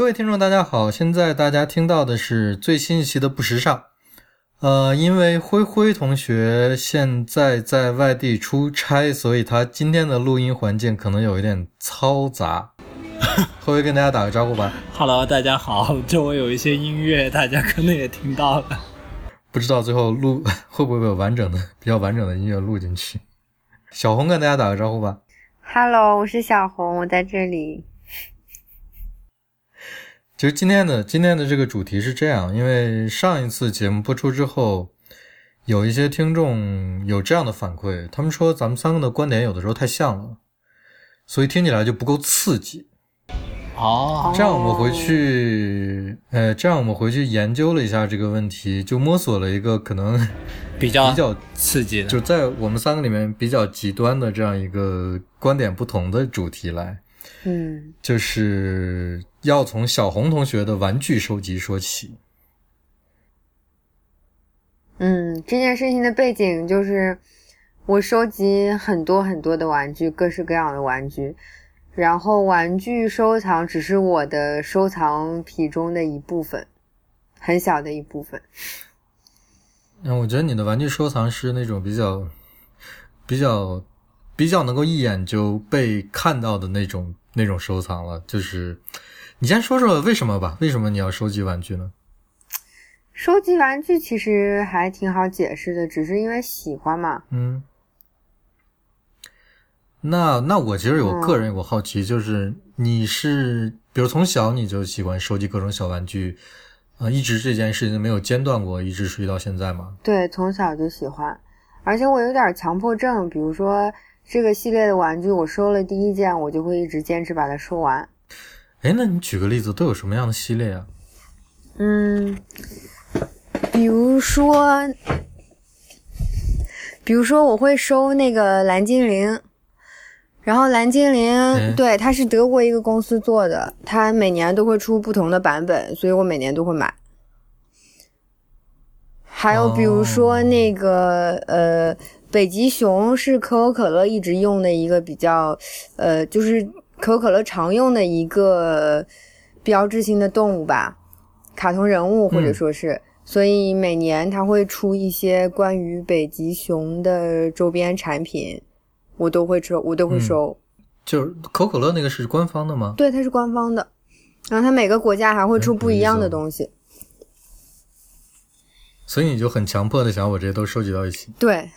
各位听众，大家好！现在大家听到的是最新一期的不时尚。呃，因为灰灰同学现在在外地出差，所以他今天的录音环境可能有一点嘈杂。灰灰跟大家打个招呼吧。Hello，大家好。周围有一些音乐，大家可能也听到了。不知道最后录会不会有完整的、比较完整的音乐录进去。小红跟大家打个招呼吧。Hello，我是小红，我在这里。其实今天的今天的这个主题是这样，因为上一次节目播出之后，有一些听众有这样的反馈，他们说咱们三个的观点有的时候太像了，所以听起来就不够刺激。哦，这样我们回去，呃，这样我们回去研究了一下这个问题，就摸索了一个可能比较比较刺激的，就在我们三个里面比较极端的这样一个观点不同的主题来。嗯，就是要从小红同学的玩具收集说起。嗯，这件事情的背景就是我收集很多很多的玩具，各式各样的玩具，然后玩具收藏只是我的收藏品中的一部分，很小的一部分。那我觉得你的玩具收藏是那种比较、比较、比较能够一眼就被看到的那种。那种收藏了，就是你先说说为什么吧？为什么你要收集玩具呢？收集玩具其实还挺好解释的，只是因为喜欢嘛。嗯。那那我其实有个人有个好奇，就是你是比如从小你就喜欢收集各种小玩具，呃，一直这件事情没有间断过，一直持续到现在吗？对，从小就喜欢，而且我有点强迫症，比如说。这个系列的玩具，我收了第一件，我就会一直坚持把它收完。哎，那你举个例子，都有什么样的系列啊？嗯，比如说，比如说我会收那个蓝精灵，然后蓝精灵，对，它是德国一个公司做的，它每年都会出不同的版本，所以我每年都会买。还有比如说那个，呃。北极熊是可口可乐一直用的一个比较，呃，就是可口可乐常用的一个标志性的动物吧，卡通人物或者说是，所以每年它会出一些关于北极熊的周边产品，我都会收，我都会收。就是可口可乐那个是官方的吗？对，它是官方的，然后它每个国家还会出不一样的东西。所以你就很强迫的想把这些都收集到一起。对，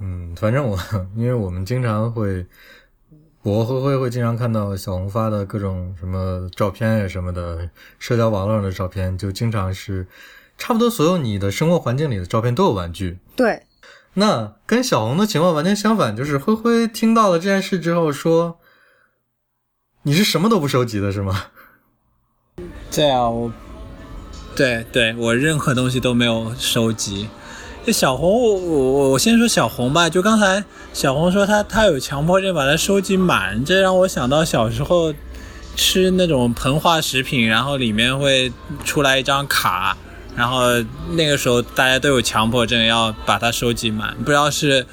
嗯，反正我因为我们经常会，我会会会经常看到小红发的各种什么照片呀什么的，社交网络上的照片，就经常是差不多所有你的生活环境里的照片都有玩具。对，那跟小红的情况完全相反，就是灰灰听到了这件事之后说：“你是什么都不收集的是吗？”对啊我。对对，我任何东西都没有收集。这小红，我我我先说小红吧。就刚才小红说她她有强迫症，把它收集满，这让我想到小时候吃那种膨化食品，然后里面会出来一张卡，然后那个时候大家都有强迫症，要把它收集满。不知道是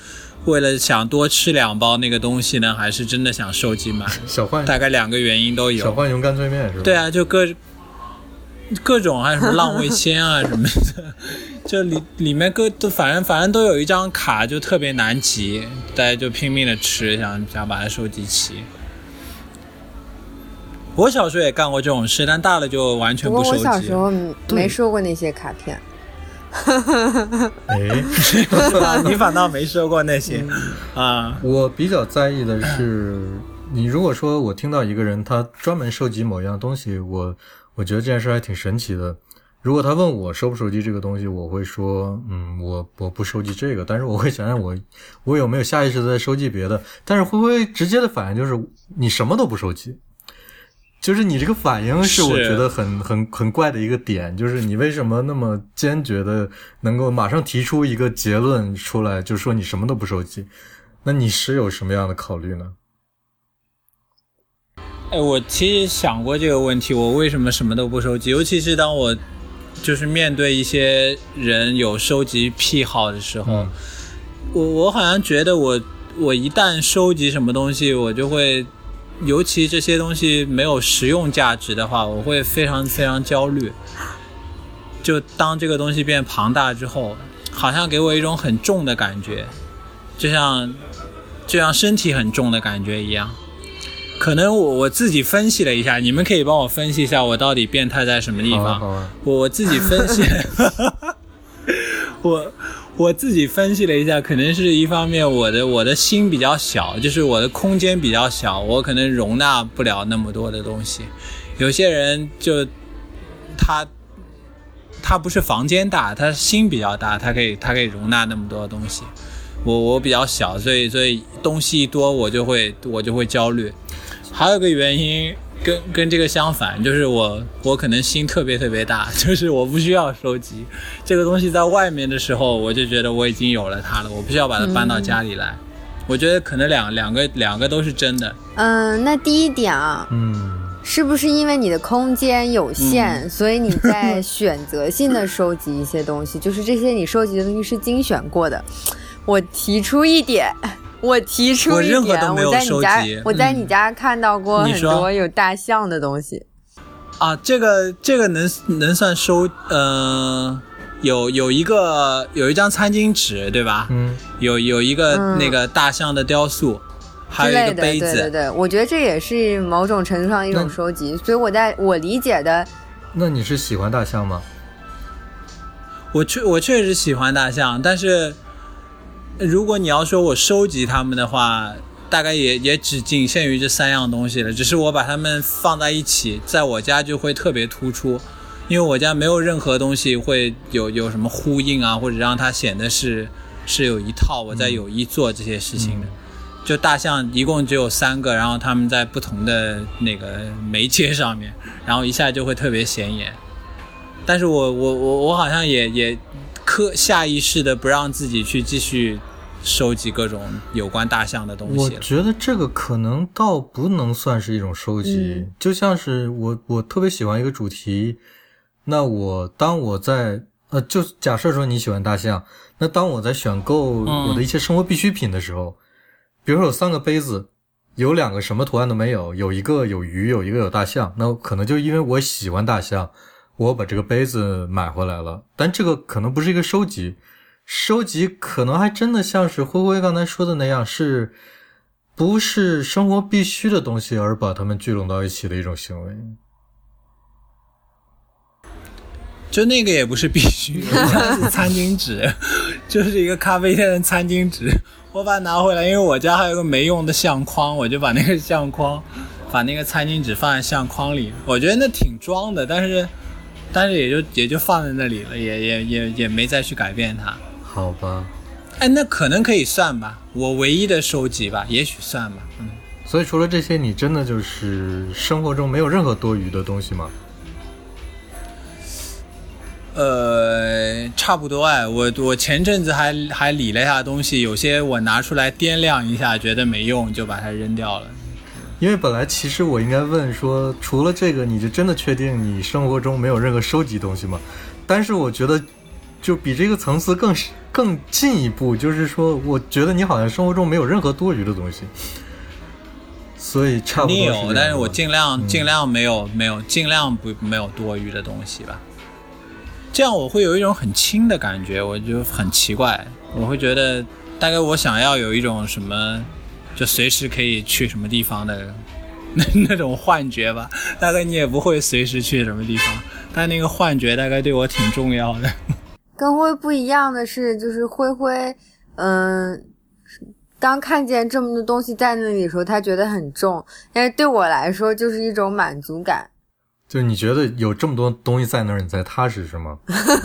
为了想多吃两包那个东西呢，还是真的想收集满？小浣大概两个原因都有。小浣熊干脆面是吧？对啊，就各。各种还有什么浪味仙啊什么的，就里里面各都反正反正都有一张卡，就特别难集，大家就拼命的吃，想想把它收集齐。我小时候也干过这种事，但大了就完全不收集。我小时候没收过那些卡片。哎，你反倒没收过那些啊？我比较在意的是，你如果说我听到一个人他专门收集某样东西，我。我觉得这件事还挺神奇的。如果他问我收不收集这个东西，我会说，嗯，我我不收集这个。但是我会想想我我有没有下意识的在收集别的。但是灰灰直接的反应就是你什么都不收集，就是你这个反应是我觉得很很很怪的一个点。就是你为什么那么坚决的能够马上提出一个结论出来，就说你什么都不收集？那你是有什么样的考虑呢？哎，我其实想过这个问题，我为什么什么都不收集？尤其是当我就是面对一些人有收集癖好的时候，我我好像觉得我我一旦收集什么东西，我就会尤其这些东西没有实用价值的话，我会非常非常焦虑。就当这个东西变庞大之后，好像给我一种很重的感觉，就像就像身体很重的感觉一样。可能我我自己分析了一下，你们可以帮我分析一下我到底变态在什么地方。我我自己分析，我我自己分析了一下，可能是一方面我的我的心比较小，就是我的空间比较小，我可能容纳不了那么多的东西。有些人就他他不是房间大，他心比较大，他可以他可以容纳那么多东西。我我比较小，所以所以东西一多我就会我就会焦虑。还有个原因跟跟这个相反，就是我我可能心特别特别大，就是我不需要收集这个东西，在外面的时候我就觉得我已经有了它了，我不需要把它搬到家里来。我觉得可能两两个两个都是真的。嗯，那第一点啊，嗯，是不是因为你的空间有限，所以你在选择性的收集一些东西？就是这些你收集的东西是精选过的。我提出一点。我提出一点，我在你家，我在你家看到过很多有大象的东西。啊，这个这个能能算收？呃，有有一个有一张餐巾纸，对吧？嗯。有有一个那个大象的雕塑，还有一个杯子。对对对，我觉得这也是某种程度上一种收集。所以我在我理解的，那你是喜欢大象吗？我确我确实喜欢大象，但是。如果你要说我收集它们的话，大概也也只仅限于这三样东西了。只是我把它们放在一起，在我家就会特别突出，因为我家没有任何东西会有有什么呼应啊，或者让它显得是是有一套我在有意做这些事情的。就大象一共只有三个，然后它们在不同的那个媒介上面，然后一下就会特别显眼。但是我我我我好像也也刻下意识的不让自己去继续。收集各种有关大象的东西。我觉得这个可能倒不能算是一种收集，就像是我我特别喜欢一个主题，那我当我在呃，就假设说你喜欢大象，那当我在选购我的一些生活必需品的时候，比如说有三个杯子，有两个什么图案都没有，有一个有鱼，有一个有大象，那可能就因为我喜欢大象，我把这个杯子买回来了，但这个可能不是一个收集。收集可能还真的像是灰灰刚才说的那样，是不是生活必须的东西而把它们聚拢到一起的一种行为？就那个也不是必须，的，是餐巾纸，就是一个咖啡店的餐巾纸。我把它拿回来，因为我家还有个没用的相框，我就把那个相框，把那个餐巾纸放在相框里。我觉得那挺装的，但是，但是也就也就放在那里了，也也也也没再去改变它。好吧，哎，那可能可以算吧，我唯一的收集吧，也许算吧，嗯。所以除了这些，你真的就是生活中没有任何多余的东西吗？呃，差不多哎，我我前阵子还还理了一下东西，有些我拿出来掂量一下，觉得没用，就把它扔掉了。因为本来其实我应该问说，除了这个，你就真的确定你生活中没有任何收集东西吗？但是我觉得。就比这个层次更更进一步，就是说，我觉得你好像生活中没有任何多余的东西，所以差不多。你有，但是我尽量尽量没有没有尽量不没有多余的东西吧。这样我会有一种很轻的感觉，我就很奇怪，我会觉得大概我想要有一种什么，就随时可以去什么地方的那 那种幻觉吧。大概你也不会随时去什么地方，但那个幻觉大概对我挺重要的。跟灰不一样的是，就是灰灰，嗯，当看见这么多东西在那里的时候，他觉得很重，但是对我来说就是一种满足感。就你觉得有这么多东西在那儿，你才踏实是吗？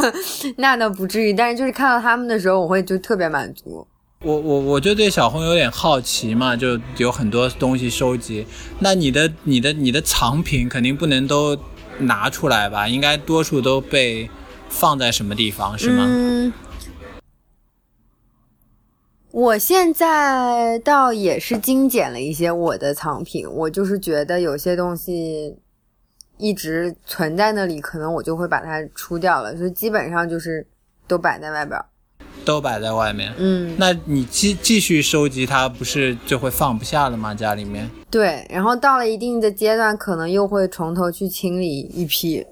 那倒不至于，但是就是看到他们的时候，我会就特别满足。我我我就对小红有点好奇嘛，就有很多东西收集。那你的你的你的藏品肯定不能都拿出来吧？应该多数都被。放在什么地方是吗？嗯，我现在倒也是精简了一些我的藏品。我就是觉得有些东西一直存在那里，可能我就会把它出掉了，所以基本上就是都摆在外边。都摆在外面。嗯，那你继继续收集它，不是就会放不下了吗？家里面？对，然后到了一定的阶段，可能又会从头去清理一批。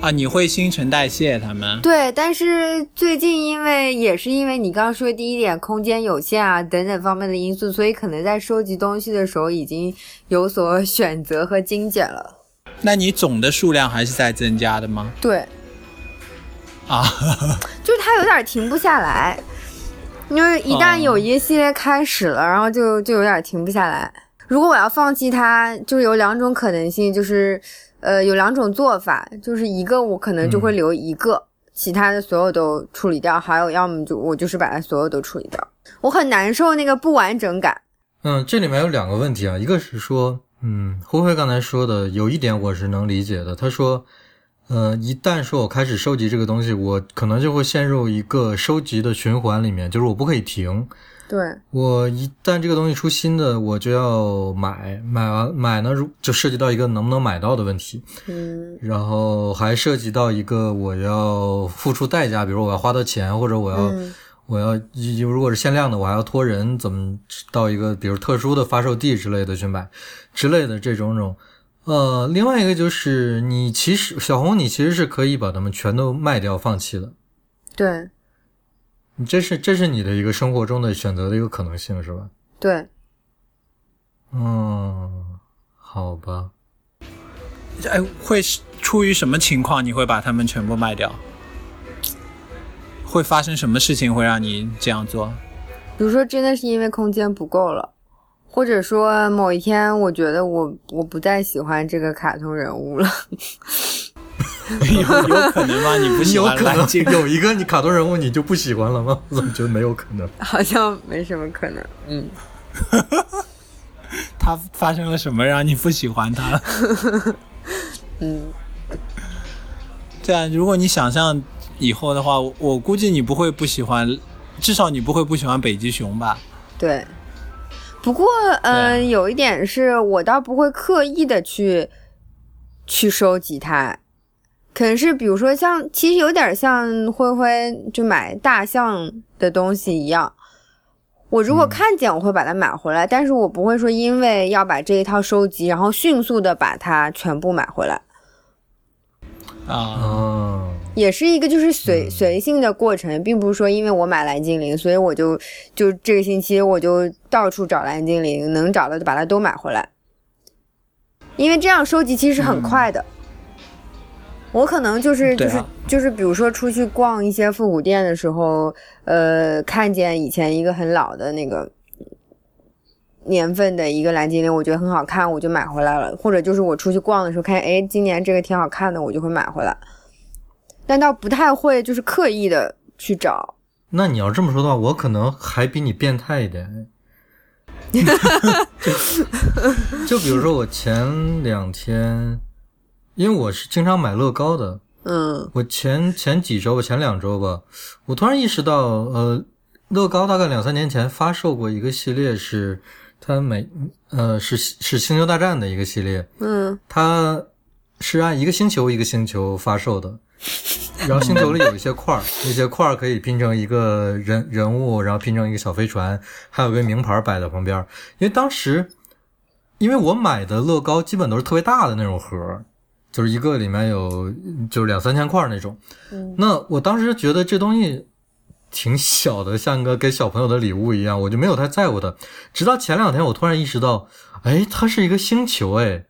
啊，你会新陈代谢它们？对，但是最近因为也是因为你刚刚说第一点空间有限啊等等方面的因素，所以可能在收集东西的时候已经有所选择和精简了。那你总的数量还是在增加的吗？对，啊，就是他有点停不下来，因为一旦哦有一个系列开始了，然后就就有点停不下来。如果我要放弃它，就是有两种可能性，就是呃有两种做法，就是一个我可能就会留一个，其他的所有都处理掉，还有要么就我就是把它所有都处理掉。我很难受那个不完整感。嗯，这里面有两个问题啊，一个是说，嗯，灰灰刚才说的有一点我是能理解的，他说，呃，一旦说我开始收集这个东西，我可能就会陷入一个收集的循环里面，就是我不可以停。对，我一旦这个东西出新的，我就要买，买完买呢，如就涉及到一个能不能买到的问题，嗯然后还涉及到一个我要付出代价，比如我要花的钱，或者我要、嗯我要如果是限量的，我还要托人怎么到一个比如特殊的发售地之类的去买之类的这种种。呃，另外一个就是你其实小红，你其实是可以把它们全都卖掉放弃的，对你这是这是你的一个生活中的选择的一个可能性，是吧？对，嗯，好吧。哎，会是出于什么情况你会把它们全部卖掉？会发生什么事情会让你这样做？比如说真的是因为空间不够了，或者说某一天我觉得我我不再喜欢这个卡通人物了。有有可能吗？你不喜有可能欢蓝鲸？有一个你卡通人物你就不喜欢了吗？我怎么觉得没有可能？好像没什么可能。嗯，他发生了什么让你不喜欢他？嗯，对啊，如果你想象以后的话，我我估计你不会不喜欢，至少你不会不喜欢北极熊吧？对。不过，嗯、对有一点是我倒不会刻意的去去收集它，可能是比如说像，其实有点像灰灰就买大象的东西一样。我如果看见，我会把它买回来，但是我不会说因为要把这一套收集，然后迅速的把它全部买回来。啊、哦，也是一个就是随随性的过程，并不是说因为我买蓝精灵，所以我就就这个星期我就到处找蓝精灵，能找的就把它都买回来。因为这样收集其实很快的。我可能就是就是、啊就是，比如说出去逛一些复古店的时候，呃，看见以前一个很老的那个年份的一个蓝精灵，我觉得很好看，我就买回来了。或者就是我出去逛的时候，看哎，今年这个挺好看的，我就会买回来。但倒不太会就是刻意的去找。那你要这么说的话，我可能还比你变态一点。就就比如说我前两天，因为我是经常买乐高的，嗯我前前几周吧，前两周吧，我突然意识到，呃，乐高大概两三年前发售过一个系列是，它每呃是是星球大战的一个系列，嗯它是按一个星球一个星球发售的，然后星球里有一些块儿，那些块儿可以拼成一个人人物，然后拼成一个小飞船，还有个名牌摆在旁边。因为当时，因为我买的乐高基本都是特别大的那种盒儿，就是一个里面有就是两三千块那种。嗯那我当时觉得这东西挺小的，像个给小朋友的礼物一样，我就没有太在乎它。直到前两天，我突然意识到，哎，它是一个星球，哎，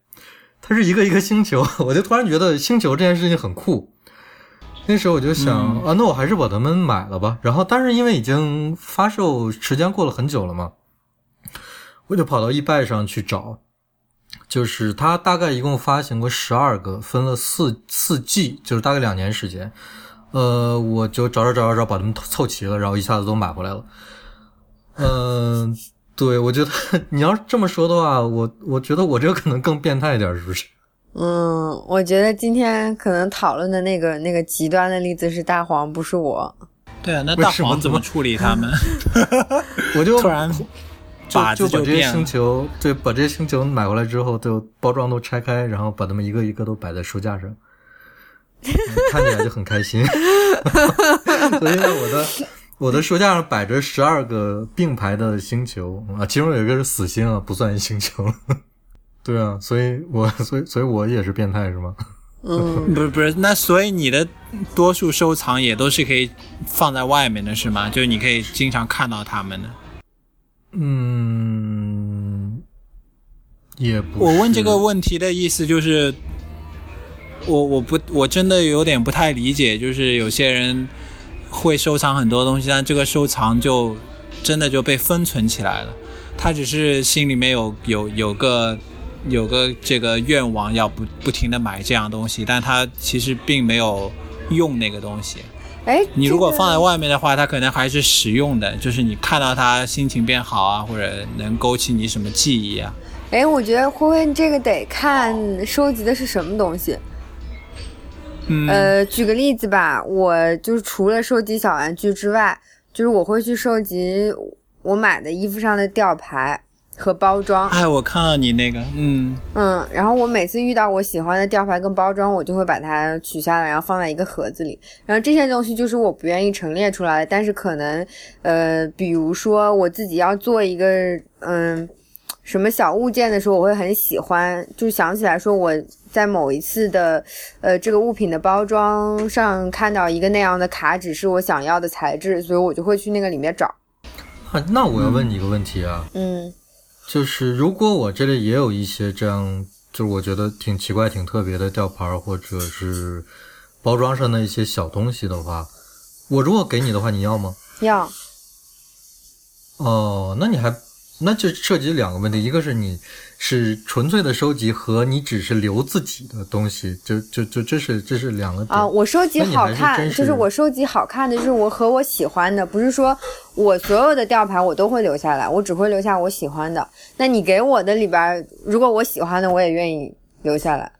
它是一个一个星球，我就突然觉得星球这件事情很酷。那时候我就想、啊，那我还是把它们买了吧。然后，但是因为已经发售时间过了很久了嘛，我就跑到易拜上去找，就是它大概一共发行过十二个，分了四四季，就是大概两年时间。呃，我就找找找找找，把它们凑齐了，然后一下子都买回来了。嗯、对，我觉得 你要是这么说的话，我我觉得我这个可能更变态一点，是不是？嗯，我觉得今天可能讨论的那个那个极端的例子是大黄，不是我。对啊，那大黄怎么处理他们？我就突然把就把这些。星球，对，把这些星球买回来之后，就包装都拆开，然后把它们一个一个都摆在书架上，嗯看起来就很开心。所以呢，我的我的书架上摆着十二个并排的星球啊，其中有一个是死星啊，不算星球。对啊，所以我所以所以我也是变态是吗？嗯，不是不是，那所以你的多数收藏也都是可以放在外面的是吗？就是你可以经常看到他们的。嗯，也不。我问这个问题的意思就是，我我不我真的有点不太理解，就是有些人会收藏很多东西，但这个收藏就真的就被封存起来了。他只是心里面有有有个有个这个愿望，要不不停的买这样东西，但他其实并没有用那个东西。哎，你如果放在外面的话，它可能还是实用的，就是你看到它心情变好啊，或者能勾起你什么记忆啊。哎，我觉得灰灰这个得看收集的是什么东西。嗯，呃，举个例子吧，我就是除了收集小玩具之外，就是我会去收集我买的衣服上的吊牌和包装。哎，我看到你那个，嗯，嗯，然后我每次遇到我喜欢的吊牌跟包装，我就会把它取下来，然后放在一个盒子里。然后这些东西就是我不愿意陈列出来的，但是可能，呃，比如说我自己要做一个，嗯，什么小物件的时候，我会很喜欢，就想起来说我在某一次的，呃，这个物品的包装上看到一个那样的卡纸是我想要的材质，所以我就会去那个里面找。啊，那我要问你一个问题啊，嗯就是如果我这里也有一些这样，就是我觉得挺奇怪、挺特别的吊牌，或者是包装上的一些小东西的话，我如果给你的话，你要吗？要，哦，那你还那就涉及两个问题，一个是你是纯粹的收集和你只是留自己的东西，就就就这是这是两个点啊，我收集好看，真就是我收集好看的，就是我和我喜欢的，不是说我所有的吊牌我都会留下来，我只会留下我喜欢的。那你给我的里边，如果我喜欢的，我也愿意留下来。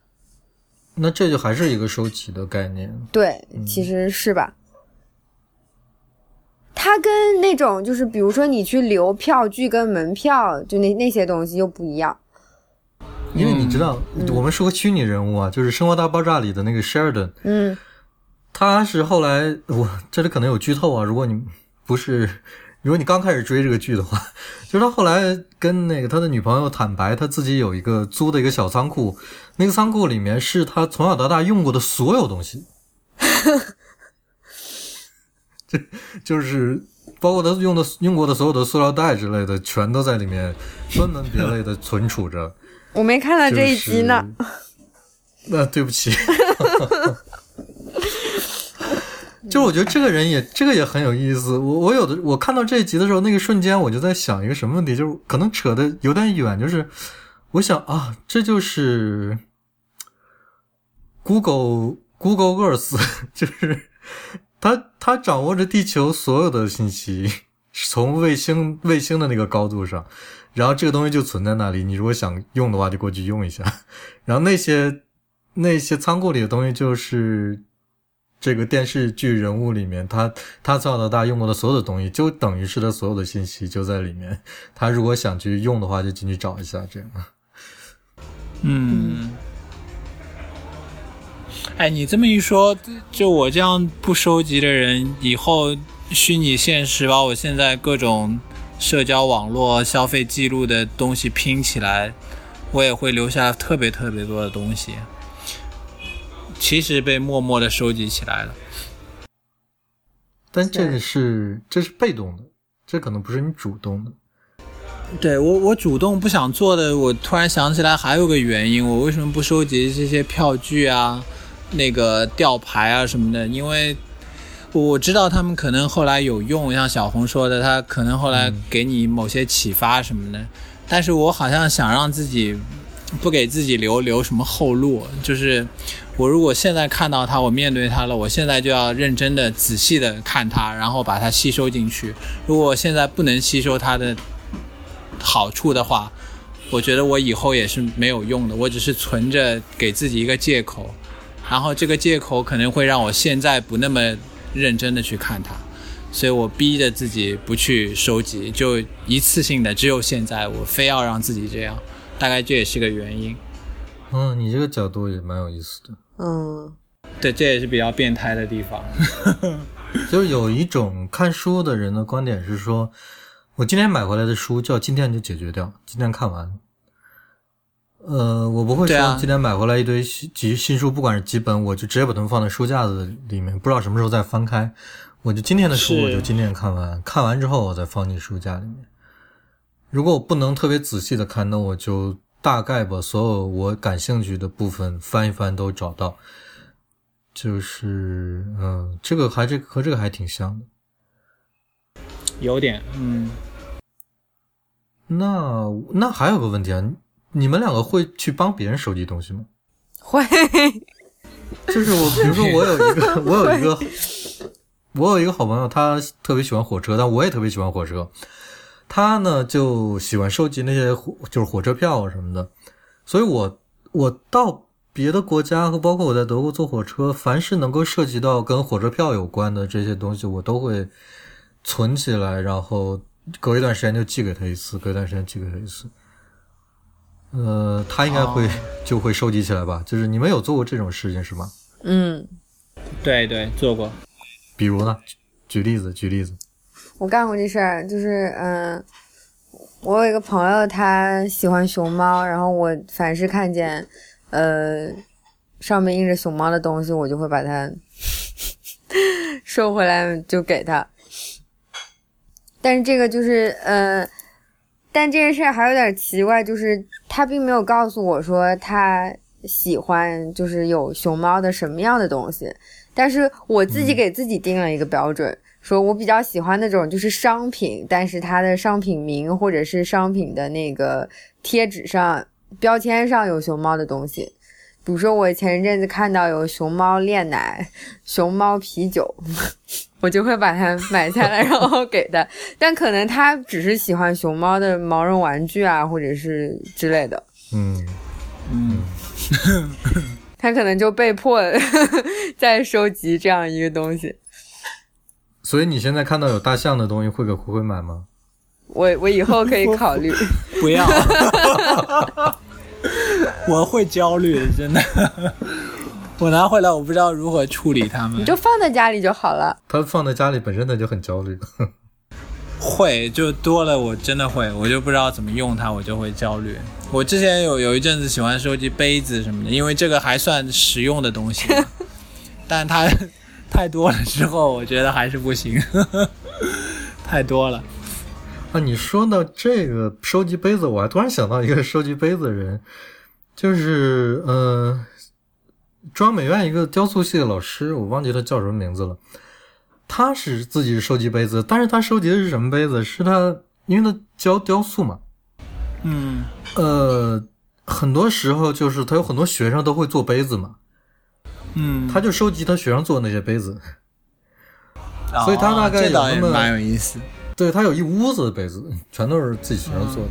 那这就还是一个收集的概念。对，其实是吧。它跟那种就是，比如说你去留票据跟门票，就那那些东西又不一样。因为你知道，嗯。我们说个虚拟人物啊，就是《生活大爆炸》里的那个 Sheldon，嗯。他是后来我这里可能有剧透啊，如果你不是，如果你刚开始追这个剧的话，就是他后来跟那个他的女朋友坦白，他自己有一个租的一个小仓库，那个仓库里面是他从小到大用过的所有东西，这就是包括他用的用过的所有的塑料袋之类的，全都在里面分门别类的存储着。我没看到这一集呢。就 是。那对不起。就我觉得这个人也这个也很有意思。我我有的我看到这一集的时候，那个瞬间我就在想一个什么问题，就是可能扯的有点远，就是我想啊，这就是 Google Google Earth，就是他他掌握着地球所有的信息，从卫星卫星的那个高度上，然后这个东西就存在那里，你如果想用的话，就过去用一下。然后那些那些仓库里的东西，就是这个电视剧人物里面他他从小到大用过的所有的东西，就等于是他所有的信息就在里面。他如果想去用的话，就进去找一下，这样。嗯，哎，你这么一说，就我这样不收集的人，以后虚拟现实把我现在各种社交网络消费记录的东西拼起来，我也会留下特别特别多的东西，其实被默默的收集起来了。但这个是这是被动的，这可能不是你主动的。对我，我主动不想做的，我突然想起来还有个原因，我为什么不收集这些票据啊、那个吊牌啊什么的？因为我知道他们可能后来有用，像小红说的，他可能后来给你某些启发什么的。但是我好像想让自己不给自己留留什么后路，就是我如果现在看到他，我面对他了，我现在就要认真的、仔细的看他，然后把它吸收进去。如果我现在不能吸收他的好处的话，我觉得我以后也是没有用的，我只是存着给自己一个借口，然后这个借口可能会让我现在不那么认真的去看它，所以我逼着自己不去收集，就一次性的，只有现在我非要让自己这样，大概这也是个原因。嗯，你这个角度也蛮有意思的。嗯，对，这也是比较变态的地方。就是有一种看书的人的观点是说，我今天买回来的书就要今天就解决掉，今天看完。呃，我不会说今天买回来一堆新几新书，不管是几本，我就直接把它们放在书架子里面，不知道什么时候再翻开。我就今天的书，我就今天看完，看完之后我再放进书架里面。如果我不能特别仔细的看，那我就大概把所有我感兴趣的部分翻一翻都找到。就是，嗯，这个还这和这个还挺像的。有点，嗯，那那还有个问题啊，你们两个会去帮别人收集东西吗？会，就是我，比如说我有一个，我有一个，我有一个好朋友，他特别喜欢火车，但我也特别喜欢火车。他呢就喜欢收集那些火，就是火车票啊什么的。所以我我到别的国家和包括我在德国坐火车，凡是能够涉及到跟火车票有关的这些东西，我都会存起来，然后隔一段时间就寄给他一次，隔一段时间寄给他一次。呃，他应该会、哦 就会收集起来吧？就是你们有做过这种事情是吗？嗯，对对，做过。比如呢？举举例子，举例子。我干过这事儿，就是嗯，我有一个朋友，他喜欢熊猫，然后我凡是看见呃上面印着熊猫的东西，我就会把它 收回来，就给他。但是这个就是呃，但这件事儿还有点奇怪，就是他并没有告诉我说他喜欢就是有熊猫的什么样的东西，但是我自己给自己定了一个标准。说我比较喜欢那种就是商品，但是它的商品名或者是商品的那个贴纸上标签上有熊猫的东西，比如说我前一阵子看到有熊猫炼奶、熊猫啤酒，我就会把它买下来，然后给他。但可能他只是喜欢熊猫的毛绒玩具啊，或者是之类的，嗯，嗯，他可能就被迫 在收集这样一个东西。所以你现在看到有大象的东西，会给灰灰买吗？我我以后可以考虑。不要，我会焦虑的，真的。我拿回来，我不知道如何处理它们你。就放在家里就好了。它放在家里本身他就很焦虑。会就多了，我真的会，我就不知道怎么用它，我就会焦虑。我之前有有一阵子喜欢收集杯子什么的，因为这个还算实用的东西，但它 太多了之后，我觉得还是不行，太多了。啊，你说到这个收集杯子，我还突然想到一个收集杯子的人，就是呃，中央美院一个雕塑系的老师，我忘记他叫什么名字了。他是自己收集杯子，但是他收集的是什么杯子？是他因为他教雕塑嘛，嗯呃，很多时候就是他有很多学生都会做杯子嘛，嗯，他就收集他学生做的那些杯子。所以他大概有那么蛮有意思。对他有一屋子的杯子，全都是自己学生做的。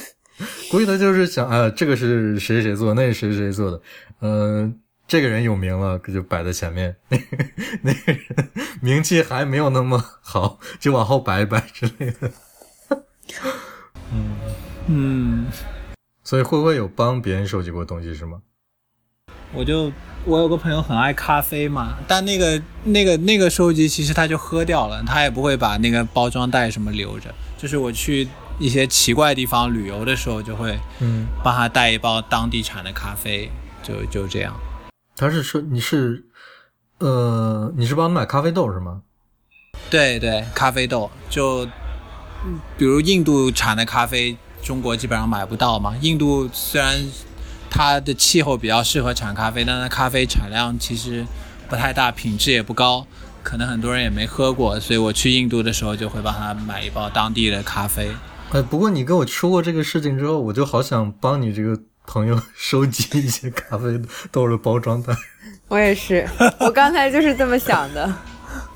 估计他就是想，啊，这个是谁谁做，那是谁谁做的，嗯、这个人有名了，就摆在前面；那 个那个人名气还没有那么好，就往后摆一摆之类的。嗯嗯，所以会不会有帮别人收集过东西是吗？我就我有个朋友很爱咖啡嘛，但那个那个那个收集其实他就喝掉了，他也不会把那个包装袋什么留着。就是我去一些奇怪地方旅游的时候，就会嗯，帮他带一包当地产的咖啡，就就这样。他是说你是，呃，你是帮他买咖啡豆是吗？对对，咖啡豆就，嗯比如印度产的咖啡，中国基本上买不到嘛。印度虽然它的气候比较适合产咖啡，但它咖啡产量其实不太大，品质也不高，可能很多人也没喝过。所以我去印度的时候就会帮他买一包当地的咖啡。哎，不过你跟我说过这个事情之后，我就好想帮你这个朋友 收集一些咖啡豆的包装袋。我也是，我刚才就是这么想的。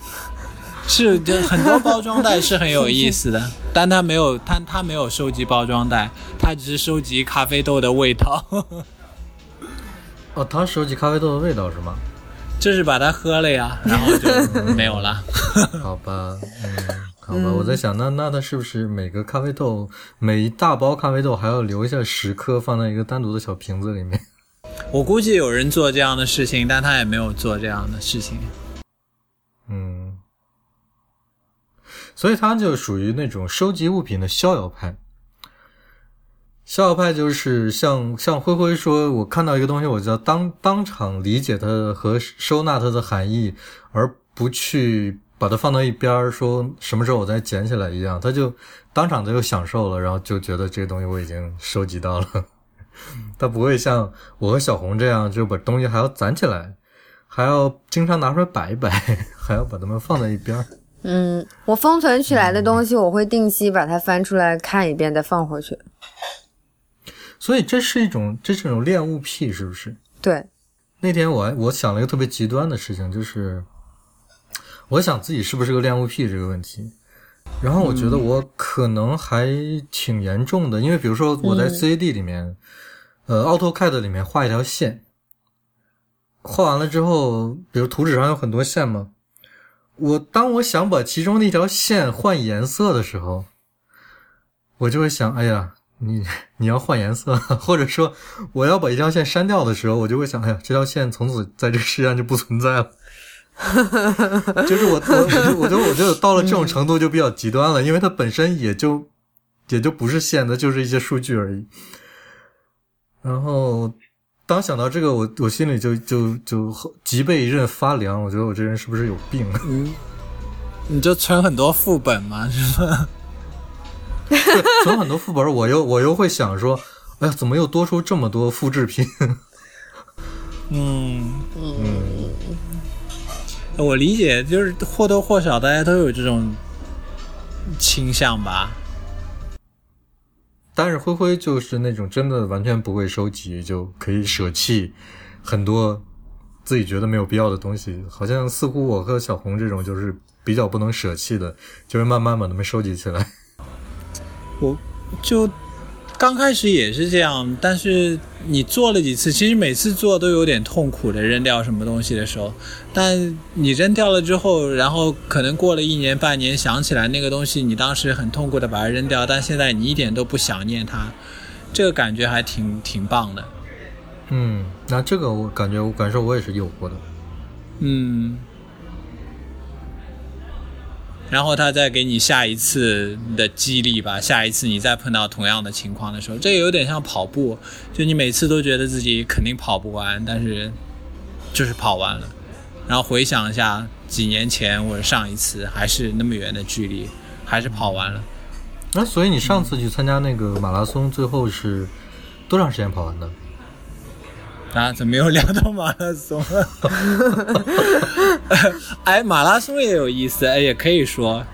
是，就很多包装袋是很有意思的，但他没有他他没有收集包装袋，他只是收集咖啡豆的味道。哦，他收集咖啡豆的味道是吗？就是把它喝了呀，然后就没有了。好吧，嗯，好吧，我在想，那那他是不是每个咖啡豆，每一大包咖啡豆还要留下十颗，放在一个单独的小瓶子里面？我估计有人做这样的事情，但他也没有做这样的事情。嗯，所以他就属于那种收集物品的逍遥派。逍遥派就是像像灰灰说，我看到一个东西，我就要当当场理解它和收纳它的含义，而不去把它放到一边儿，说什么时候我再捡起来一样，他就当场他就享受了，然后就觉得这个东西我已经收集到了。他不会像我和小红这样，就把东西还要攒起来，还要经常拿出来摆一摆，还要把它们放在一边儿。嗯，我封存起来的东西，我会定期把它翻出来看一遍，再放回去。所以这是一种，这是一种恋物癖，是不是？对，那天我还我想了一个特别极端的事情，就是我想自己是不是个恋物癖这个问题。然后我觉得我可能还挺严重的，因为比如说我在 CAD 里面，呃，AutoCAD 里面画一条线，画完了之后，比如图纸上有很多线嘛，我当我想把其中的一条线换颜色的时候，我就会想，哎呀，你你要换颜色，或者说我要把一条线删掉的时候，我就会想，哎呀，这条线从此在这个世界上就不存在了。就是我我我就我觉得到了这种程度就比较极端了，因为它本身也就也就不是线的，就是一些数据而已。然后当想到这个，我我心里就就就脊背一阵发凉。我觉得我这人是不是有病？嗯，你就存很多副本嘛，是吧？对，存很多副本，我又我又会想说，哎呀，怎么又多出这么多复制品？嗯嗯，我理解，就是或多或少大家都有这种倾向吧。但是灰灰就是那种真的完全不会收集，就可以舍弃很多自己觉得没有必要的东西。好像似乎我和小红这种就是比较不能舍弃的，就是慢慢把它们收集起来。我就刚开始也是这样，但是你做了几次，其实每次做都有点痛苦的，扔掉什么东西的时候。但你扔掉了之后，然后可能过了一年半年，想起来那个东西，你当时很痛苦的把它扔掉，但现在你一点都不想念它，这个感觉还挺挺棒的。嗯，那这个我感觉我感受我也是有过的。嗯。然后他再给你下一次的激励吧，下一次你再碰到同样的情况的时候，这有点像跑步，就你每次都觉得自己肯定跑不完，但是就是跑完了，然后回想一下几年前或者上一次还是那么远的距离，还是跑完了。那所以你上次去参加那个马拉松，最后是多长时间跑完的？啊，怎么又聊到马拉松了？哎，马拉松也有意思，哎，也可以说，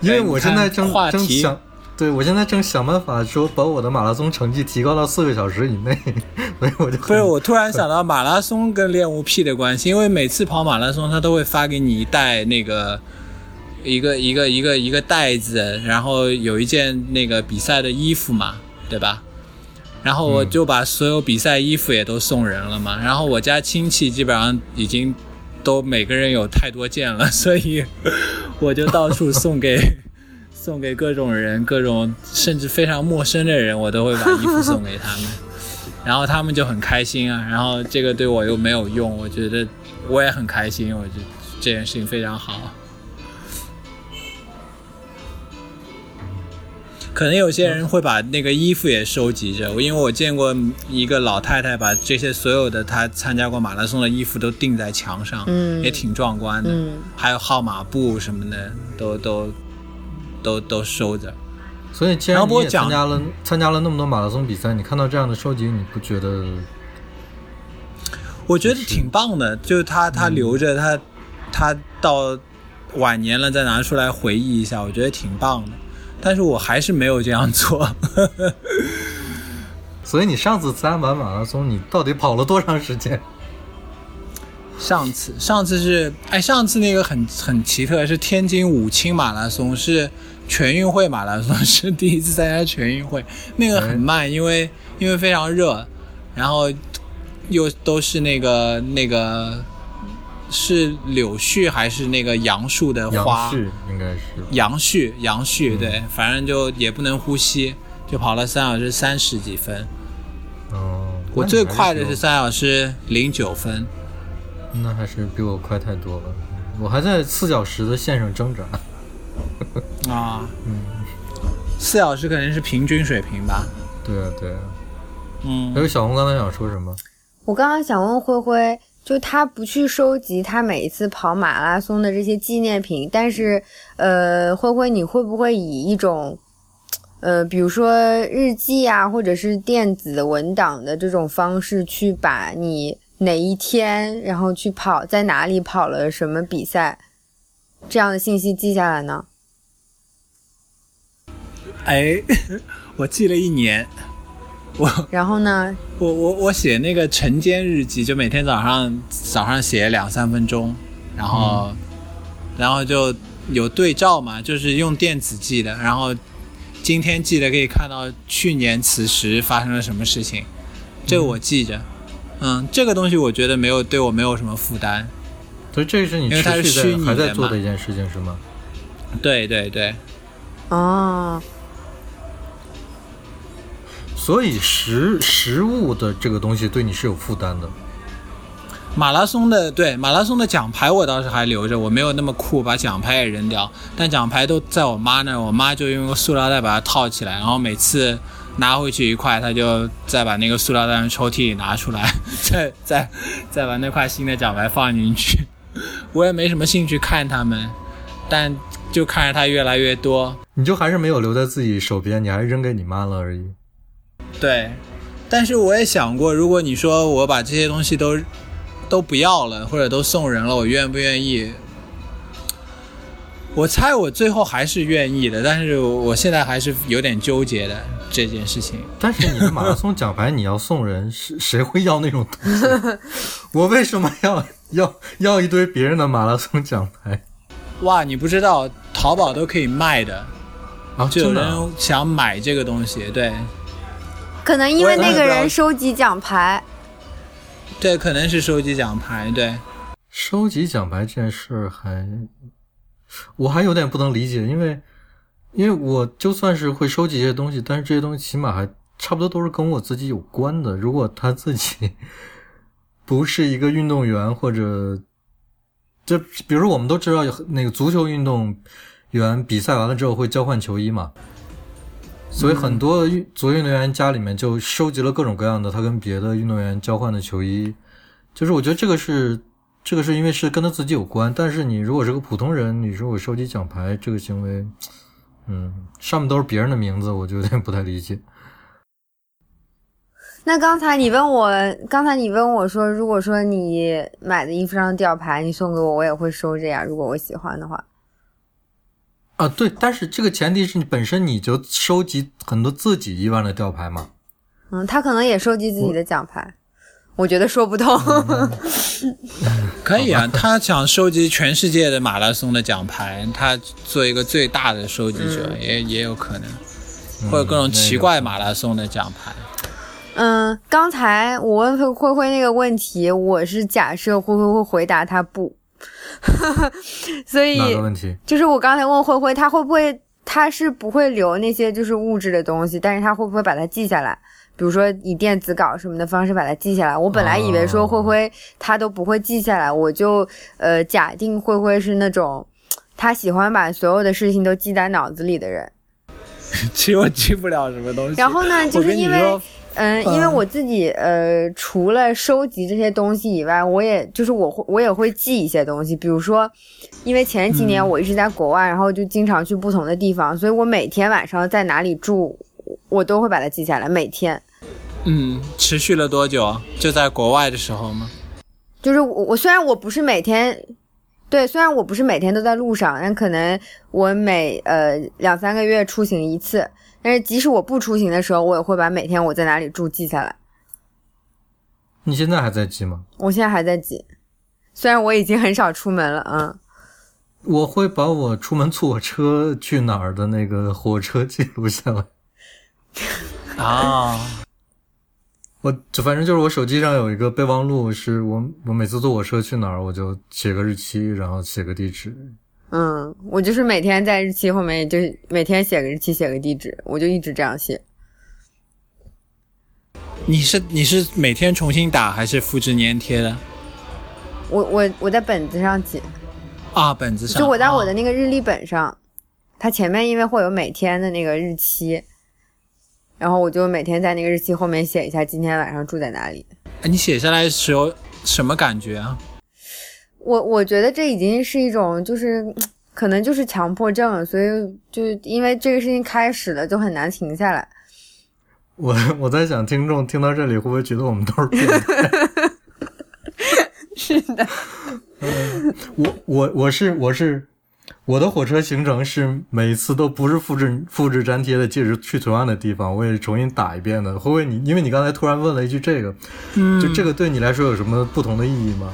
因为我现在正话题正想，对我现在正想办法说把我的马拉松成绩提高到四个小时以内，所以我就不是我突然想到马拉松跟练物癖的关系，因为每次跑马拉松，他都会发给你一袋那个一个一个一个一个袋子，然后有一件那个比赛的衣服嘛，对吧？然后我就把所有比赛衣服也都送人了嘛。然后我家亲戚基本上已经都每个人有太多件了，所以 我就到处送给 送给各种人，各种甚至非常陌生的人，我都会把衣服送给他们。然后他们就很开心啊。然后这个对我又没有用，我觉得我也很开心，我觉得这件事情非常好。可能有些人会把那个衣服也收集着，因为我见过一个老太太把这些所有的她参加过马拉松的衣服都钉在墙上，嗯也挺壮观的。嗯还有号码布什么的，都都都都收着。所以既然你也参加了参加了那么多马拉松比赛，你看到这样的收集，你不觉得？我觉得挺棒的，就是他他留着他他到晚年了再拿出来回忆一下，我觉得挺棒的。但是我还是没有这样做。所以你上次参加完马拉松，你到底跑了多长时间？上次上次是哎，上次那个很很奇特，是天津武清马拉松，是全运会马拉松，是第一次参加全运会，那个很慢，因为因为非常热，然后又都是那个那个是柳絮还是那个杨树的杨花？絮应该是。杨絮，杨絮，对，反正就也不能呼吸，就跑了三小时三十几分。哦，我最快的是三小时零九分，那还是比我快太多了。我还在四小时的线上挣扎。啊，嗯，四小时肯定是平均水平吧？对啊，对啊。嗯，还有小红刚才想说什么？我刚刚想问灰灰，就他不去收集他每一次跑马拉松的这些纪念品，但是，呃，灰灰你会不会以一种，呃，比如说日记啊，或者是电子文档的这种方式，去把你哪一天，然后去跑在哪里跑了什么比赛，这样的信息记下来呢？哎，我记了一年。我 然后呢？我我我写那个晨间日记，就每天早上早上写两三分钟，然后、然后就有对照嘛，就是用电子记的，然后今天记得可以看到去年此时发生了什么事情，这个我记着。嗯，这个东西我觉得没有对我没有什么负担。所以这是你因为它是持续虚拟的在还在做的一件事情是吗？对对对，哦，所以食食物的这个东西对你是有负担的。马拉松的对马拉松的奖牌我倒是还留着，我没有那么酷把奖牌也扔掉，但奖牌都在我妈那儿，我妈就用个塑料袋把它套起来，然后每次拿回去一块，她就再把那个塑料袋从抽屉里拿出来，再再再把那块新的奖牌放进去。我也没什么兴趣看他们，但就看着它越来越多。你就还是没有留在自己手边，你还是扔给你妈了而已。对，但是我也想过，如果你说我把这些东西都都不要了，或者都送人了，我愿不愿意？我猜我最后还是愿意的，但是我现在还是有点纠结的这件事情。但是你的马拉松奖牌你要送人，谁谁会要那种东西？我为什么要要要一堆别人的马拉松奖牌哇，你不知道，淘宝都可以卖的，啊？就有人想买这个东西，对可能因为那个人收集奖牌，对，可能是收集奖牌，对。收集奖牌这件事儿还，我还有点不能理解，因为因为我就算是会收集一些东西，但是这些东西起码还差不多都是跟我自己有关的。如果他自己 不是一个运动员，或者就比如我们都知道有那个足球运动员比赛完了之后会交换球衣嘛，所以很多足球运动员家里面就收集了各种各样的他跟别的运动员交换的球衣。就是我觉得这个是这个是因为是跟他自己有关，但是你如果是个普通人，你说我收集奖牌这个行为，嗯，上面都是别人的名字，我就有点不太理解。那刚才你问我，刚才你问我说，如果说你买的衣服上的吊牌，你送给我，我也会收着呀。如果我喜欢的话，啊，对，但是这个前提是你本身你就收集很多自己衣服上的吊牌嘛。嗯，他可能也收集自己的奖牌，我觉得说不通。可以啊，他想收集全世界的马拉松的奖牌，他做一个最大的收集者，也也有可能，或者各种奇怪马拉松的奖牌。嗯，刚才我问灰灰灰那个问题，我是假设灰灰会回答他不，所以？就是我刚才问灰灰，他会不会，他是不会留那些就是物质的东西，但是他会不会把它记下来？比如说以电子稿什么的方式把它记下来。我本来以为说灰灰他都不会记下来，我就呃假定灰灰是那种他喜欢把所有的事情都记在脑子里的人。其实我记不了什么东西。然后呢，就是因为嗯，因为我自己呃，除了收集这些东西以外，我也就是我会我也会记一些东西，比如说，因为前几年我一直在国外，然后就经常去不同的地方，所以我每天晚上在哪里住，我都会把它记下来，每天。嗯，持续了多久啊？就在国外的时候吗？就是我我虽然我不是每天，对，虽然我不是每天都在路上，但可能我每呃两三个月出行一次，但是即使我不出行的时候，我也会把每天我在哪里住记下来。你现在还在记吗？我现在还在记，虽然我已经很少出门了，嗯。我会把我出门坐车去哪儿的那个火车记录下来。啊，我就反正就是我手机上有一个备忘录，是我我每次坐火车去哪儿，我就写个日期，然后写个地址。嗯，我就是每天在日期后面，就每天写个日期，写个地址，我就一直这样写。你是你是每天重新打还是复制粘贴的？我我我在本子上写，啊，本子上。就我在我的啊那个日历本上，它前面因为会有每天的那个日期，然后我就每天在那个日期后面写一下今天晚上住在哪里。哎你写下来的时候什么感觉啊？我我觉得这已经是一种就是可能就是强迫症，所以就因为这个事情开始了，就很难停下来。我我在想，听众听到这里会不会觉得我们都是变态？是的，我我我是我是我的火车行程是每次都不是复制复制粘贴的，即使去同样的地方，我也是重新打一遍的。会不会你因为你刚才突然问了一句这个，嗯，就这个对你来说有什么不同的意义吗？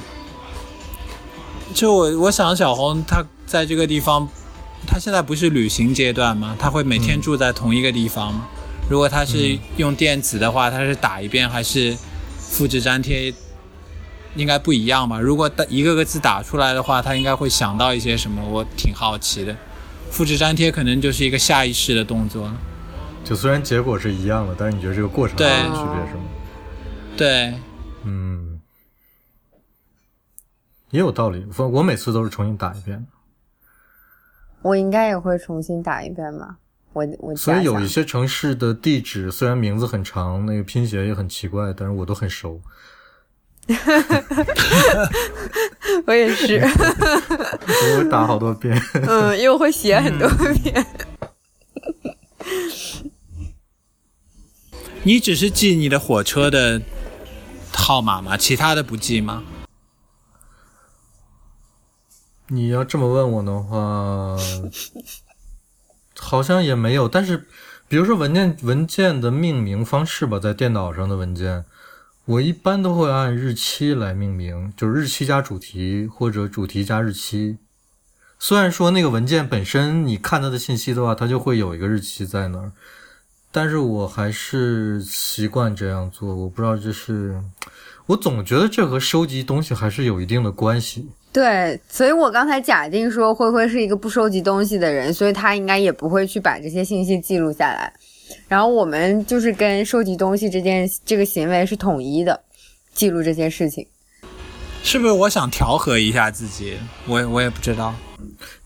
就我我想小红她在这个地方，她现在不是旅行阶段吗？她会每天住在同一个地方吗？如果她是用电子的话，她是打一遍还是复制粘贴？应该不一样吧？如果打一个个字打出来的话，她应该会想到一些什么？我挺好奇的。复制粘贴可能就是一个下意识的动作。就虽然结果是一样的，但是你觉得这个过程对有区别是吗？对，嗯，也有道理。我我每次都是重新打一遍的，我应该也会重新打一遍吧。我我所以有一些城市的地址虽然名字很长，那个拼写也很奇怪，但是我都很熟。我也是，我会打好多遍。嗯，因为我会写很多遍。你只是记你的火车的号码吗？其他的不记吗？你要这么问我的话，好像也没有。但是，比如说文件文件的命名方式吧，在电脑上的文件，我一般都会按日期来命名，就是日期加主题或者主题加日期。虽然说那个文件本身你看它的信息的话，它就会有一个日期在那儿，但是我还是习惯这样做。我不知道这是，我总觉得这和收集东西还是有一定的关系。对，所以我刚才假定说灰灰是一个不收集东西的人，所以他应该也不会去把这些信息记录下来。然后我们就是跟收集东西这件这个行为是统一的，记录这些事情。是不是我想调和一下自己？我也我也不知道。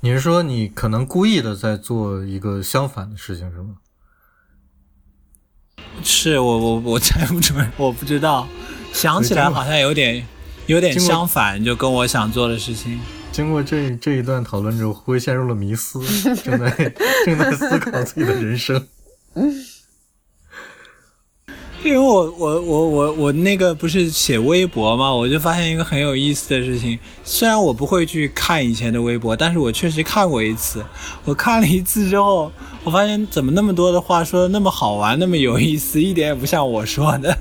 你是说你可能故意的在做一个相反的事情是吗？是我我我 猜不出来，我不知道。想起来好像有点有点相反，就跟我想做的事情。经过这这一段讨论之后，灰陷入了迷思，正在正在思考自己的人生。因为我我我我我那个不是写微博嘛，我就发现一个很有意思的事情。虽然我不会去看以前的微博，但是我确实看过一次。我看了一次之后，我发现怎么那么多的话说的那么好玩，那么有意思，一点也不像我说的，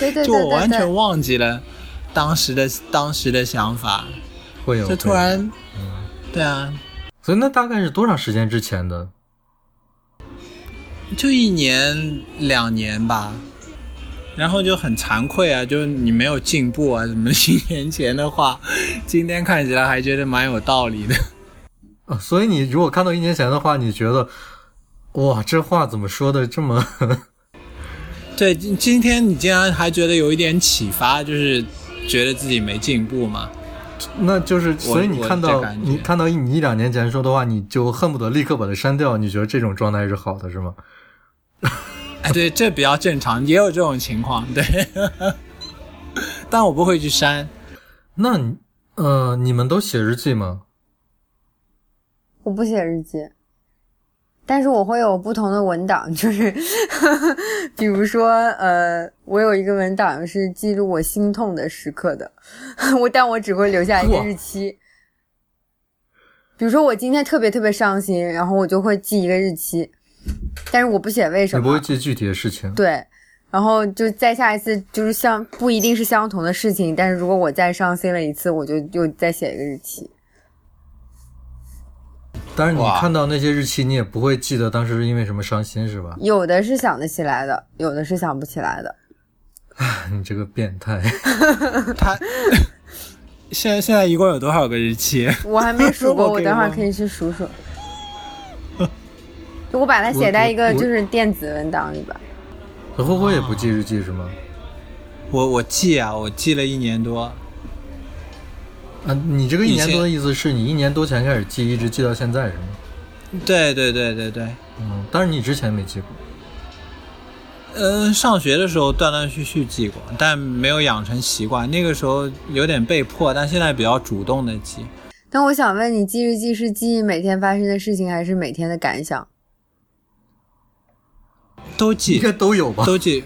对对对就我完全忘记了当时的当时的想法。会有就突然，对啊，所以那大概是多长时间之前的？就一年两年吧，然后就很惭愧啊，就是你没有进步啊，什么 一年前的话，今天看起来还觉得蛮有道理的。啊，所以你如果看到一年前的话，你觉得哇，这话怎么说的这么？对，今今天你竟然还觉得有一点启发，就是觉得自己没进步嘛？那就是，所以你看到你看到一你一两年前说的话，你就恨不得立刻把它删掉。你觉得这种状态是好的，是吗？哎，对，这比较正常，也有这种情况，对。但我不会去删，那你呃，你们都写日记吗？我不写日记，但是我会有不同的文档，就是比如说，呃，我有一个文档是记录我心痛的时刻的，我但我只会留下一个日期。比如说我今天特别特别伤心，然后我就会记一个日期，但是我不写为什么你不会。记具体的事情。对，然后就再下一次就是相不一定是相同的事情，但是如果我再伤心了一次，我就又再写一个日期。但是你看到那些日期，你也不会记得当时是因为什么伤心，是吧？有的是想得起来的，有的是想不起来的。你这个变态！他现在现在一共有多少个日期？我还没数过，我等会儿可以去数数。就我把它写在一个就是电子文档里吧。何辉辉也不记日记是吗？我我记啊，我记了一年多。啊，你这个一年多的意思是你一年多前开始记，一直记到现在是吗？对对对对对，嗯，但是你之前没记过。嗯，上学的时候断断续续记过，但没有养成习惯。那个时候有点被迫，但现在比较主动的记。那我想问你，记日记是记每天发生的事情，还是每天的感想？都记应该都有吧？都记，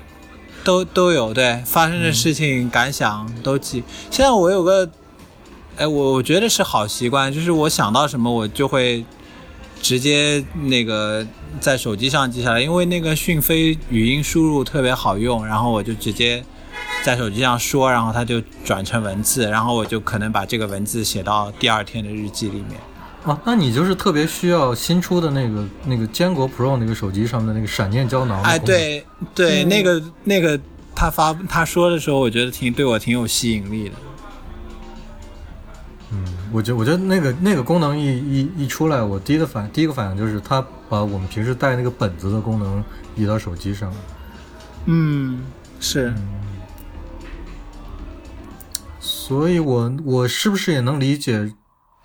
都都有对发生的事情、感想都记。现在我有个，哎，我我觉得是好习惯，就是我想到什么我就会直接那个在手机上记下来，因为那个讯飞语音输入特别好用，然后我就直接在手机上说，然后它就转成文字，然后我就可能把这个文字写到第二天的日记里面。啊，那你就是特别需要新出的那个那个坚果 Pro 那个手机上面的那个闪电胶囊。哎，，对对，那个那个他发他说的时候，我觉得挺对我挺有吸引力的。我觉我觉得那个那个功能一一一出来，我第一个反第一个反应就是它把我们平时带那个本子的功能移到手机上了。嗯，是。所以我我是不是也能理解，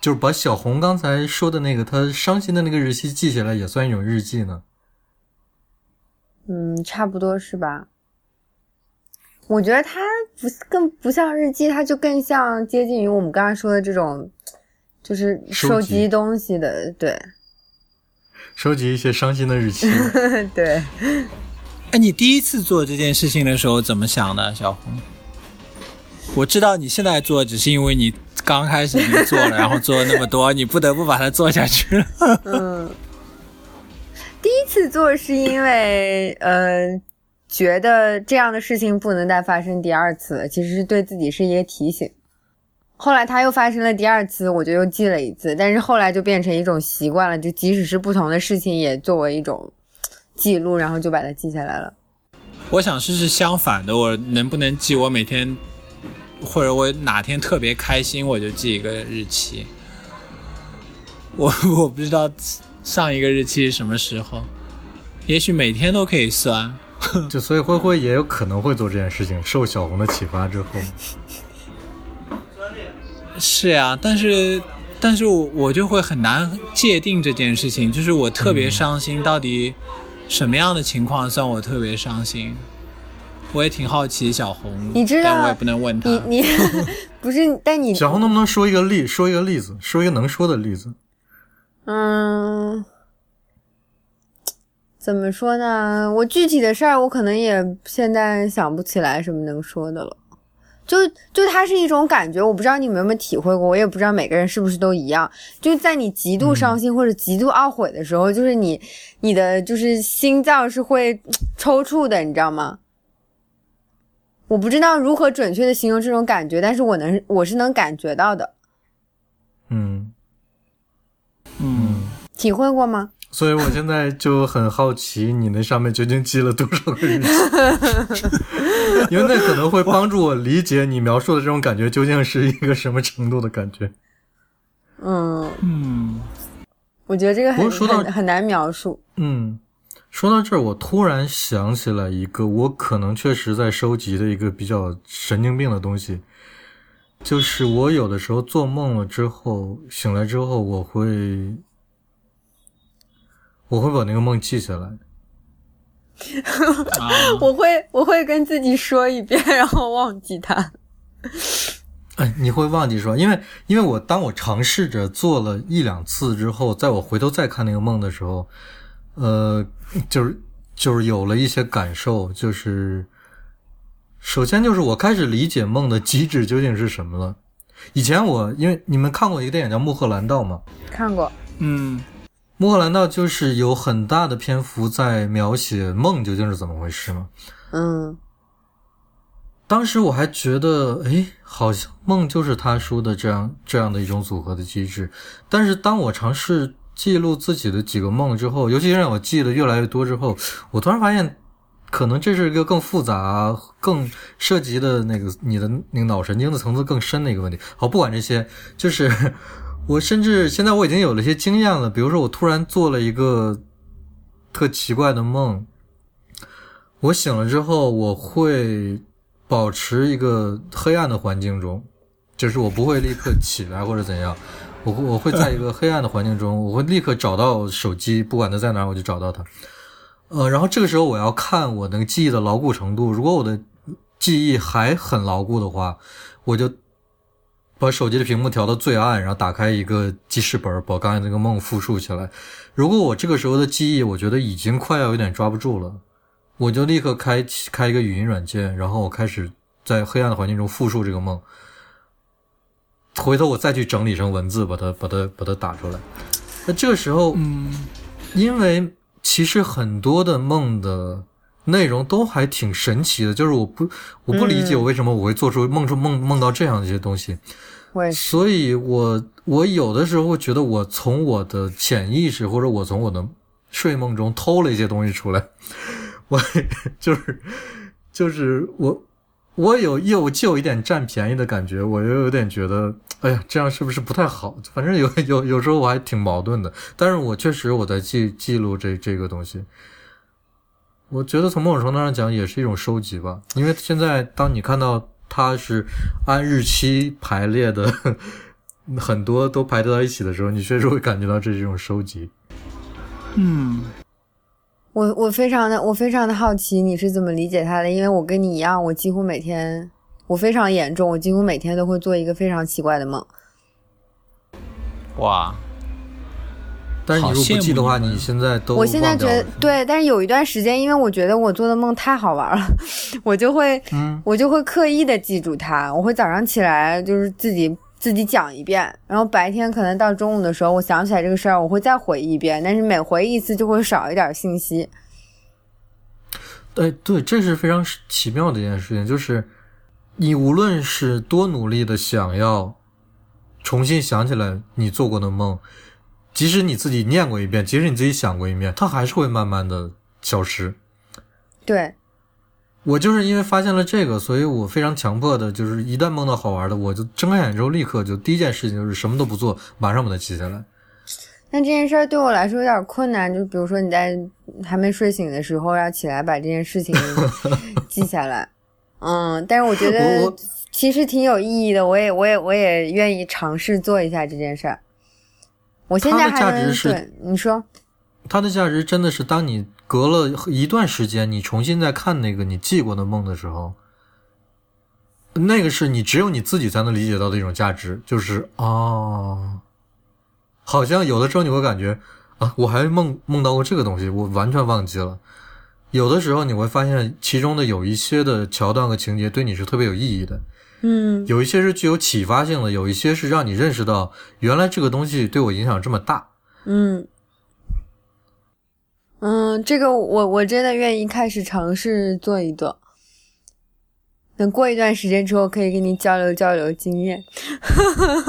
就是把小红刚才说的那个她伤心的那个日期记下来，也算一种日记呢？嗯，差不多是吧？我觉得它不更不像日记，它就更像接近于我们刚刚说的这种，就是收集东西的，对收集一些伤心的日期。对。哎，你第一次做这件事情的时候怎么想的，小红？我知道你现在做，只是因为你刚开始就做了，然后做了那么多，你不得不把它做下去了。嗯，第一次做是因为呃，觉得这样的事情不能再发生第二次了，其实是对自己是一个提醒。后来它又发生了第二次，我就又记了一次，但是后来就变成一种习惯了，就即使是不同的事情，也作为一种记录，然后就把它记下来了。我想试试相反的，我能不能记我每天，或者我哪天特别开心，我就记一个日期。我 我不知道上一个日期是什么时候，也许每天都可以算。就所以灰灰也有可能会做这件事情，受小红的启发之后。是呀，但是但是我我就会很难界定这件事情，就是我特别伤心，到底什么样的情况算我特别伤心？我也挺好奇小红，你知道但我也不能问他。你你 不是，但你小红能不能说一个例，说一个例子，说一个能说的例子？嗯，怎么说呢？我具体的事儿，我可能也现在想不起来什么能说的了。就就它是一种感觉，我不知道你们有没有体会过，我也不知道每个人是不是都一样。就在你极度伤心或者极度懊悔的时候，就是你你的就是心脏是会抽搐的，你知道吗？我不知道如何准确的形容这种感觉，但是我能我是能感觉到的。嗯，嗯，体会过吗？所以我现在就很好奇，你那上面究竟记了多少个日期？因为那可能会帮助我理解你描述的这种感觉究竟是一个什么程度的感觉。嗯嗯，我觉得这个很说到很很难描述。嗯，说到这儿，我突然想起来一个我可能确实在收集的一个比较神经病的东西，就是我有的时候做梦了之后，醒来之后，我会我会把那个梦记下来。啊，我会我会跟自己说一遍，然后忘记它。哎，你会忘记说，因为因为我当我尝试着做了一两次之后，在我回头再看那个梦的时候，呃，就是就是有了一些感受，就是首先就是我开始理解梦的机制究竟是什么了。以前我因为你们看过一个电影叫《穆赫兰道》吗？看过，嗯穆赫兰道就是有很大的篇幅在描写梦究竟是怎么回事嘛。嗯当时我还觉得，哎，好像梦就是他说的这样这样的一种组合的机制。但是当我尝试记录自己的几个梦之后，尤其是让我记得越来越多之后，我突然发现，可能这是一个更复杂、更涉及的那个你的那个脑神经的层次更深的一个问题。好，不管这些，就是我甚至现在我已经有了一些经验了。比如说，我突然做了一个特奇怪的梦，我醒了之后，我会保持一个黑暗的环境中，就是我不会立刻起来或者怎样，我我会在一个黑暗的环境中，我会立刻找到手机，不管它在哪儿，我就找到它。呃，然后这个时候我要看我那个记忆的牢固程度，如果我的记忆还很牢固的话，我就把手机的屏幕调到最暗，然后打开一个记事本，把刚才那个梦复述起来。如果我这个时候的记忆，我觉得已经快要有点抓不住了。我就立刻开启开一个语音软件，然后我开始在黑暗的环境中复述这个梦。回头我再去整理成文字，把它把它把它打出来。那这个时候，嗯，因为其实很多的梦的内容都还挺神奇的，就是我不我不理解我为什么我会做出梦中梦梦到这样的一些东西。所以我我有的时候会觉得我从我的潜意识或者我从我的睡梦中偷了一些东西出来。我就是就是我，我有又就有一点占便宜的感觉，我又有点觉得，哎呀，这样是不是不太好？反正有有有时候我还挺矛盾的，但是我确实我在记记录这这个东西，我觉得从某种程度上讲也是一种收集吧，因为现在当你看到它是按日期排列的，很多都排到一起的时候，你确实会感觉到这是一种收集。嗯，我我非常的我非常的好奇你是怎么理解它的，因为我跟你一样，我几乎每天我非常严重，我几乎每天都会做一个非常奇怪的梦。哇，但是你如果不记的话，你现在都我现在觉得对，但是有一段时间，因为我觉得我做的梦太好玩了，我就会嗯我就会刻意的记住它。我会早上起来就是自己自己讲一遍，然后白天可能到中午的时候，我想起来这个事儿，我会再回忆一遍，但是每回忆一次就会少一点信息。哎，对，这是非常奇妙的一件事情，就是你无论是多努力的想要重新想起来你做过的梦，即使你自己念过一遍，即使你自己想过一遍，它还是会慢慢的消失。对，我就是因为发现了这个，所以我非常强迫的，就是一旦梦到好玩的，我就睁开眼之后立刻就第一件事情就是什么都不做，马上把它记下来。但这件事儿对我来说有点困难，就比如说你在还没睡醒的时候要起来把这件事情记下来，嗯，但是我觉得其实挺有意义的，我也我也我也愿意尝试做一下这件事儿。我现在它的价值是对你说，它的价值真的是当你隔了一段时间，你重新再看那个你记过的梦的时候，那个是你只有你自己才能理解到的一种价值，就是哦，好像有的时候你会感觉啊，我还梦梦到过这个东西，我完全忘记了。有的时候你会发现其中的有一些的桥段和情节对你是特别有意义的，嗯有一些是具有启发性的，有一些是让你认识到原来这个东西对我影响这么大。嗯嗯，这个我我真的愿意开始尝试做一做。等过一段时间之后，可以跟你交流交流经验。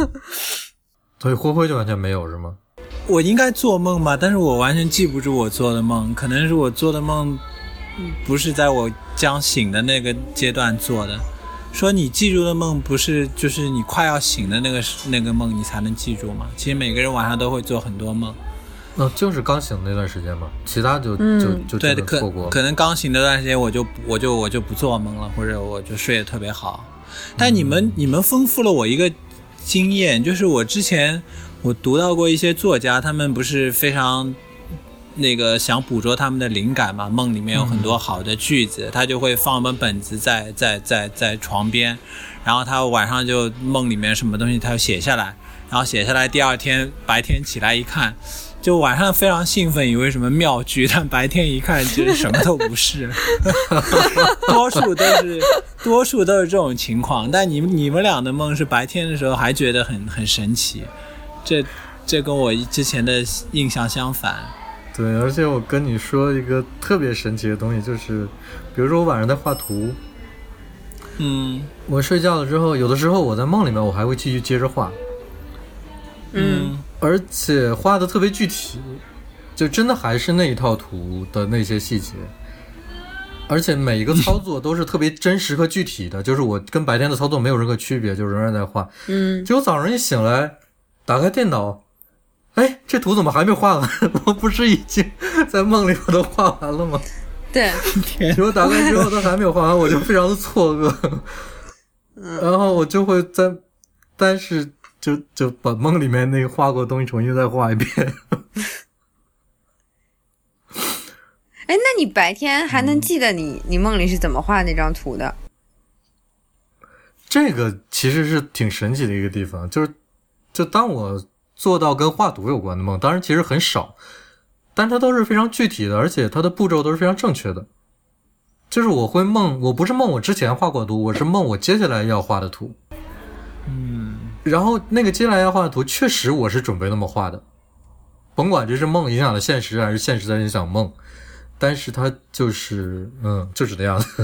所以灰灰就完全没有是吗？我应该做梦吧，但是我完全记不住我做的梦，可能是我做的梦嗯不是在我将醒的那个阶段做的。说你记住的梦不是就是你快要醒的那个那个梦你才能记住吗？其实每个人晚上都会做很多梦，那、就是刚醒那段时间嘛，其他就、嗯就就对，可。可能刚醒那段时间我就我就我就不做梦了，或者我就睡得特别好。但你们、你们丰富了我一个经验，就是我之前我读到过一些作家，他们不是非常那个想捕捉他们的灵感嘛，梦里面有很多好的句子，他就会放本本子在在在在床边，然后他晚上就梦里面什么东西他就写下来，然后写下来，第二天白天起来一看。就晚上非常兴奋，以为什么妙句，但白天一看，其实什么都不是。多数都是，多数都是这种情况。但你们你们俩的梦是白天的时候还觉得很很神奇，这这跟我之前的印象相反。对，而且我跟你说一个特别神奇的东西，就是，比如说我晚上在画图，嗯。我睡觉了之后，有的时候我在梦里面我还会继续接着画，嗯。而且画的特别具体，就真的还是那一套图的那些细节，而且每一个操作都是特别真实和具体的，就是我跟白天的操作没有任何区别，就仍然在画。嗯，结果早上一醒来，打开电脑，哎，这图怎么还没画完？我不是已经在梦里我都画完了吗？对，结果打开之后都还没有画完，我就非常的错愕，然后我就会在，但是就就把梦里面那个画过的东西重新再画一遍。哎，那你白天还能记得你你梦里是怎么画那张图的？这个其实是挺神奇的一个地方，就是就当我做到跟画图有关的梦，当然其实很少，但它都是非常具体的，而且它的步骤都是非常正确的。就是我会梦，我不是梦我之前画过图，我是梦我接下来要画的图。嗯，然后那个接下来要画的图，确实我是准备那么画的，甭管这是梦影响了现实，还是现实在影响梦，但是它就是嗯，就是那样的。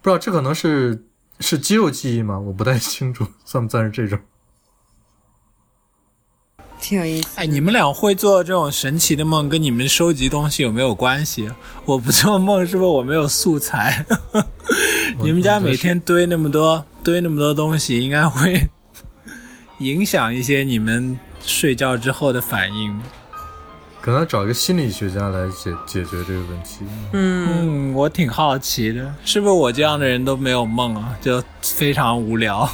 不知道这可能是是肌肉记忆吗？我不太清楚，算不算是这种？挺有意思。哎，你们俩会做这种神奇的梦，跟你们收集东西有没有关系？我不做梦，是不是我没有素材？你们家每天堆那么多堆那么多东西，应该会 影响一些你们睡觉之后的反应。可能找一个心理学家来解解决这个问题。嗯，嗯，我挺好奇的，是不是我这样的人都没有梦啊？就非常无聊。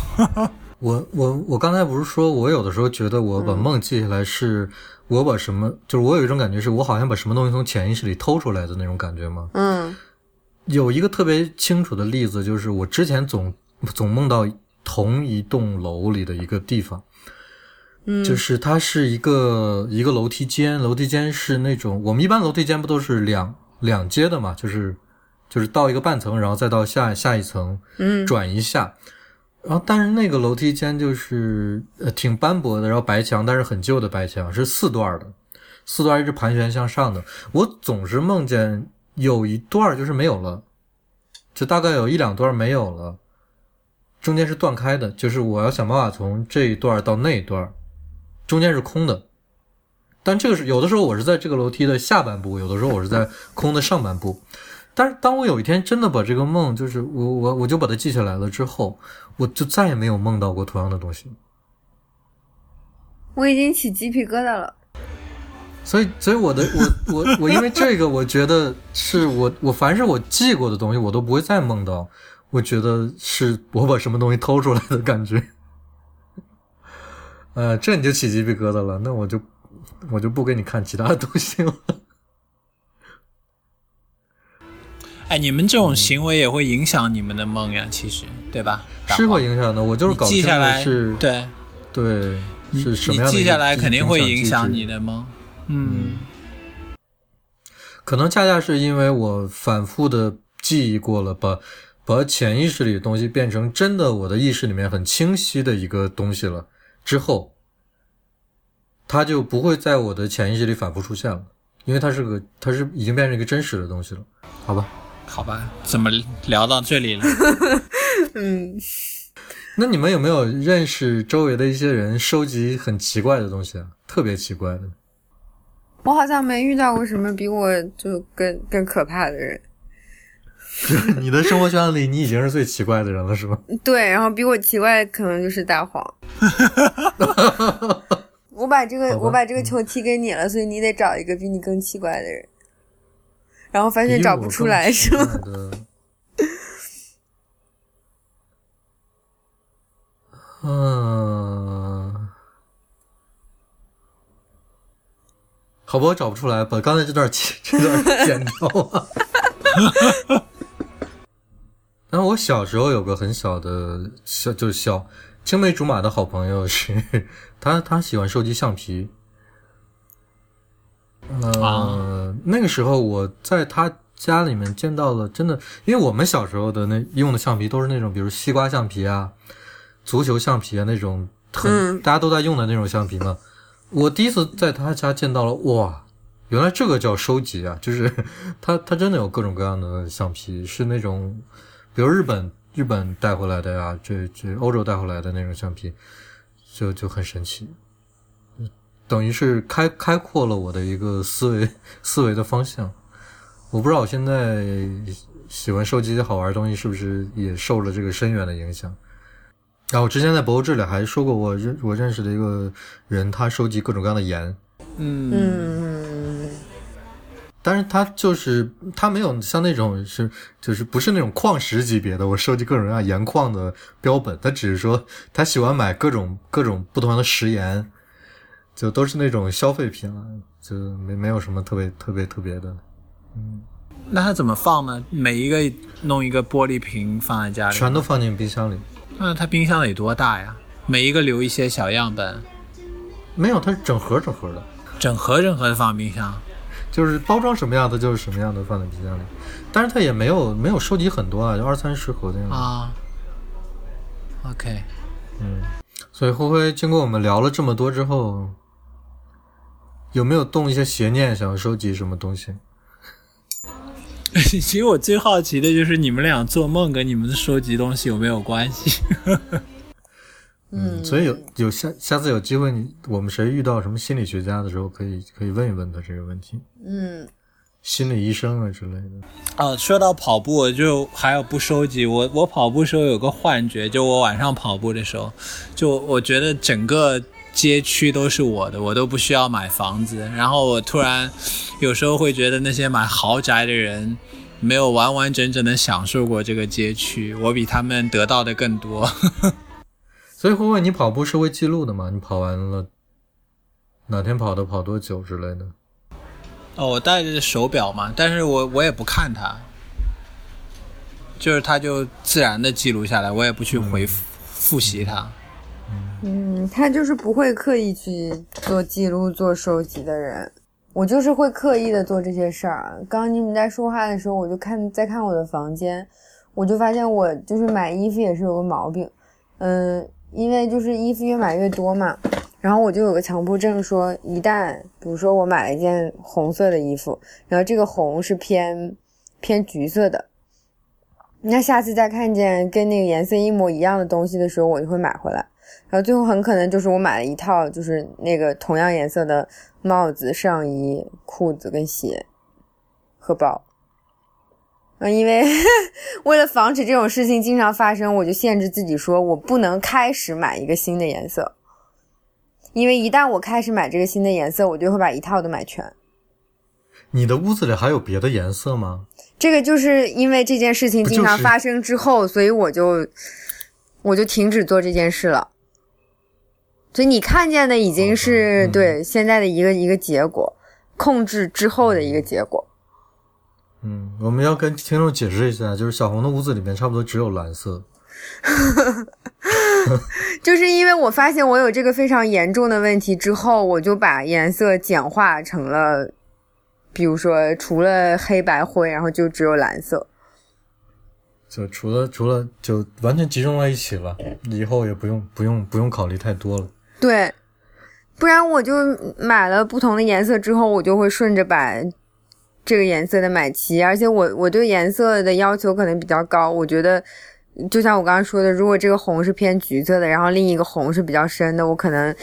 我我我刚才不是说，我有的时候觉得我把梦记下来，是我把什么，就是我有一种感觉，是我好像把什么东西从潜意识里偷出来的那种感觉吗？嗯有一个特别清楚的例子，就是我之前总总梦到同一栋楼里的一个地方，嗯，就是它是一个一个楼梯间，楼梯间是那种我们一般楼梯间不都是两两阶的嘛，就是就是到一个半层，然后再到下下一层，嗯转一下。然后，但是那个楼梯间就是呃挺斑驳的，然后白墙，但是很旧的白墙，是四段的，四段一直盘旋向上的。我总是梦见有一段就是没有了，就大概有一两段没有了，中间是断开的，就是我要想办法从这一段到那一段，中间是空的。但这个是有的时候我是在这个楼梯的下半部，有的时候我是在空的上半部。但是当我有一天真的把这个梦，就是我我我就把它记下来了之后，我就再也没有梦到过同样的东西。我已经起鸡皮疙瘩了。所以，所以我的我我我因为这个，我觉得是我我凡是我记过的东西，我都不会再梦到。我觉得是我把什么东西偷出来的感觉。呃，这你就起鸡皮疙瘩了，那我就我就不给你看其他的东西了。哎，你们这种行为也会影响你们的梦呀，其实对吧？是会影响的，我就是你搞清楚记下来，是，对，对，是什么你样的记下来肯定会影影响你的梦。嗯，可能恰恰是因为我反复的记忆过了，把把潜意识里的东西变成真的我的意识里面很清晰的一个东西了之后，它就不会在我的潜意识里反复出现了，因为它是个它是已经变成一个真实的东西了，好吧？好吧，怎么聊到这里了？嗯，那你们有没有认识周围的一些人收集很奇怪的东西啊？特别奇怪的？我好像没遇到过什么比我就更更可怕的人。你的生活圈里，你已经是最奇怪的人了，是吗？对，然后比我奇怪的可能就是大黄。我把这个我把这个球踢给你了，所以你得找一个比你更奇怪的人。然后发现找不出来，是吗？嗯，好吧，我找不出来，把刚才这段剪这段 剪掉啊。然后我小时候有个很小的小，就是小青梅竹马的好朋友是，他他喜欢收集橡皮。呃，啊那个时候我在他家里面见到了，真的，因为我们小时候的那用的橡皮都是那种，比如西瓜橡皮啊、足球橡皮啊那种很、嗯大家都在用的那种橡皮嘛。我第一次在他家见到了，哇，原来这个叫收集啊！就是 他他真的有各种各样的橡皮，是那种，比如日本日本带回来的呀，这这欧洲带回来的那种橡皮，就就很神奇。等于是开开阔了我的一个思维思维的方向。我不知道我现在喜欢收集好玩的东西是不是也受了这个深远的影响。然后我之前在博物志里还说过，我认我认识的一个人，他收集各种各样的盐，嗯，嗯，但是他就是他没有像那种是就是不是那种矿石级别的，我收集各种各样盐矿的标本，他只是说他喜欢买各种各种不同的食盐，就都是那种消费品了，就没没有什么特别特别特别的。嗯，那它怎么放呢？每一个弄一个玻璃瓶放在家里，全都放进冰箱里。那它冰箱得多大呀？每一个留一些小样本。没有，它是整盒整盒的，整盒整盒的放冰箱。就是包装什么样的就是什么样的放在冰箱里，但是它也没有没有收集很多啊，就二三十盒的样子啊。OK，嗯，所以灰灰经过我们聊了这么多之后，有没有动一些邪念，想要收集什么东西？其实我最好奇的就是你们俩做梦跟你们的收集东西有没有关系？嗯，所以有有下下次有机会，你我们谁遇到什么心理学家的时候，可以可以问一问他这个问题。嗯，心理医生啊之类的。哦，说到跑步，就还有不收集。我我跑步时候有个幻觉，就我晚上跑步的时候，就我觉得整个街区都是我的，我都不需要买房子。然后我突然有时候会觉得那些买豪宅的人没有完完整整的享受过这个街区，我比他们得到的更多。所以会问你跑步是会记录的吗？你跑完了哪天跑的，跑多久之类的？哦，我带着手表嘛，但是我我也不看它，就是它就自然的记录下来，我也不去回复复习它。嗯，他就是不会刻意去做记录、做收集的人。我就是会刻意的做这些事儿。刚刚你们在说话的时候，我就看在看我的房间，我就发现我就是买衣服也是有个毛病，嗯。因为就是衣服越买越多嘛，然后我就有个强迫症，说一旦比如说我买了一件红色的衣服，然后这个红是偏偏橘色的，那下次再看见跟那个颜色一模一样的东西的时候，我就会买回来，然后最后很可能就是我买了一套就是那个同样颜色的帽子、上衣、裤子跟鞋和包。嗯，因为 为了防止这种事情经常发生，我就限制自己说，我不能开始买一个新的颜色，因为一旦我开始买这个新的颜色，我就会把一套都买全。你的屋子里还有别的颜色吗？这个就是因为这件事情经常发生之后，所以我就我就停止做这件事了。所以你看见的已经是对现在的一个一个结果，控制之后的一个结果。嗯，我们要跟听众解释一下，就是小红的屋子里面差不多只有蓝色，就是因为我发现我有这个非常严重的问题之后，我就把颜色简化成了，比如说除了黑白灰，然后就只有蓝色，就除了除了就完全集中在一起了，以后也不用不用不用考虑太多了。对，不然我就买了不同的颜色之后，我就会顺着把。这个颜色的买齐，而且我我对颜色的要求可能比较高。我觉得，就像我刚刚说的，如果这个红是偏橘色的，然后另一个红是比较深的，我可能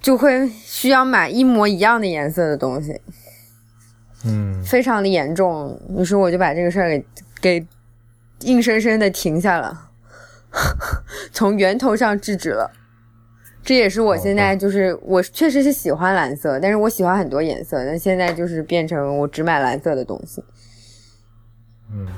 就会需要买一模一样的颜色的东西。嗯，非常的严重。于是我就把这个事儿给给硬生生的停下了，从源头上制止了。这也是我现在就是我确实是喜欢蓝色，但是我喜欢很多颜色，但现在就是变成我只买蓝色的东西。嗯，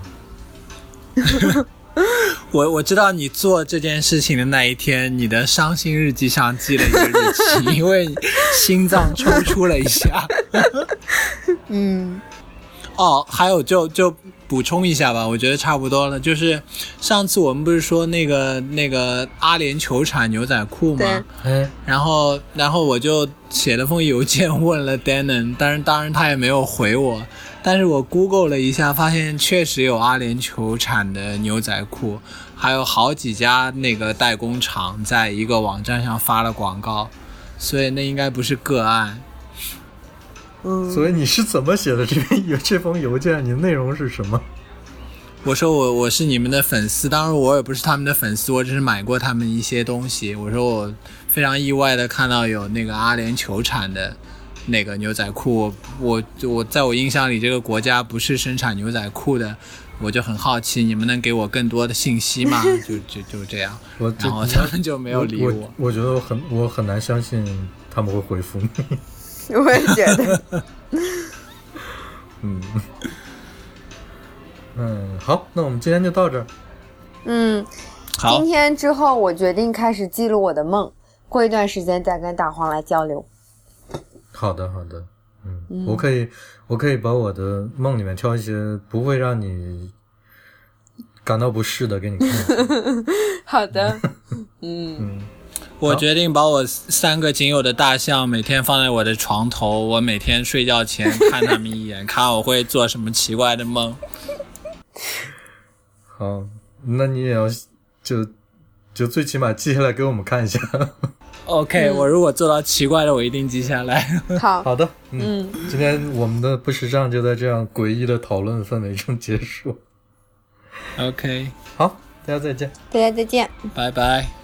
我我知道你做这件事情的那一天，你的伤心日记上记了一个日期，因为心脏抽搐了一下。嗯，哦，还有就就。补充一下吧，我觉得差不多了。就是上次我们不是说那个那个阿联酋产牛仔裤吗？嗯。然后然后我就写了封邮件问了 Denon，但是当然他也没有回我。但是我 Google 了一下，发现确实有阿联酋产的牛仔裤，还有好几家那个代工厂在一个网站上发了广告，所以那应该不是个案。所以你是怎么写的这篇邮这封邮件？你的内容是什么？我说我我是你们的粉丝，当然我也不是他们的粉丝，我只是买过他们一些东西。我说我非常意外的看到有那个阿联酋产的那个牛仔裤，我我在我印象里这个国家不是生产牛仔裤的，我就很好奇，你们能给我更多的信息吗？就就就这样，然后他们就没有理我。我觉得我很我很难相信他们会回复你。我也觉得，嗯。嗯，好，那我们今天就到这儿。嗯，好。今，天之后我决定开始记录我的梦，过一段时间再跟大黄来交流。好的，好的，嗯，我可以，我可以把我的梦里面挑一些不会让你感到不适的给你看。好的，嗯，我决定把我三个仅有的大象每天放在我的床头，我每天睡觉前看他们一眼，看我会做什么奇怪的梦。好，那你也要就就最起码记下来给我们看一下。OK，、我如果做到奇怪的，我一定记下来。好，好的，嗯，今天我们的不时尚就在这样诡异的讨论氛围中结束。OK，好，大家再见。大家再见。拜拜。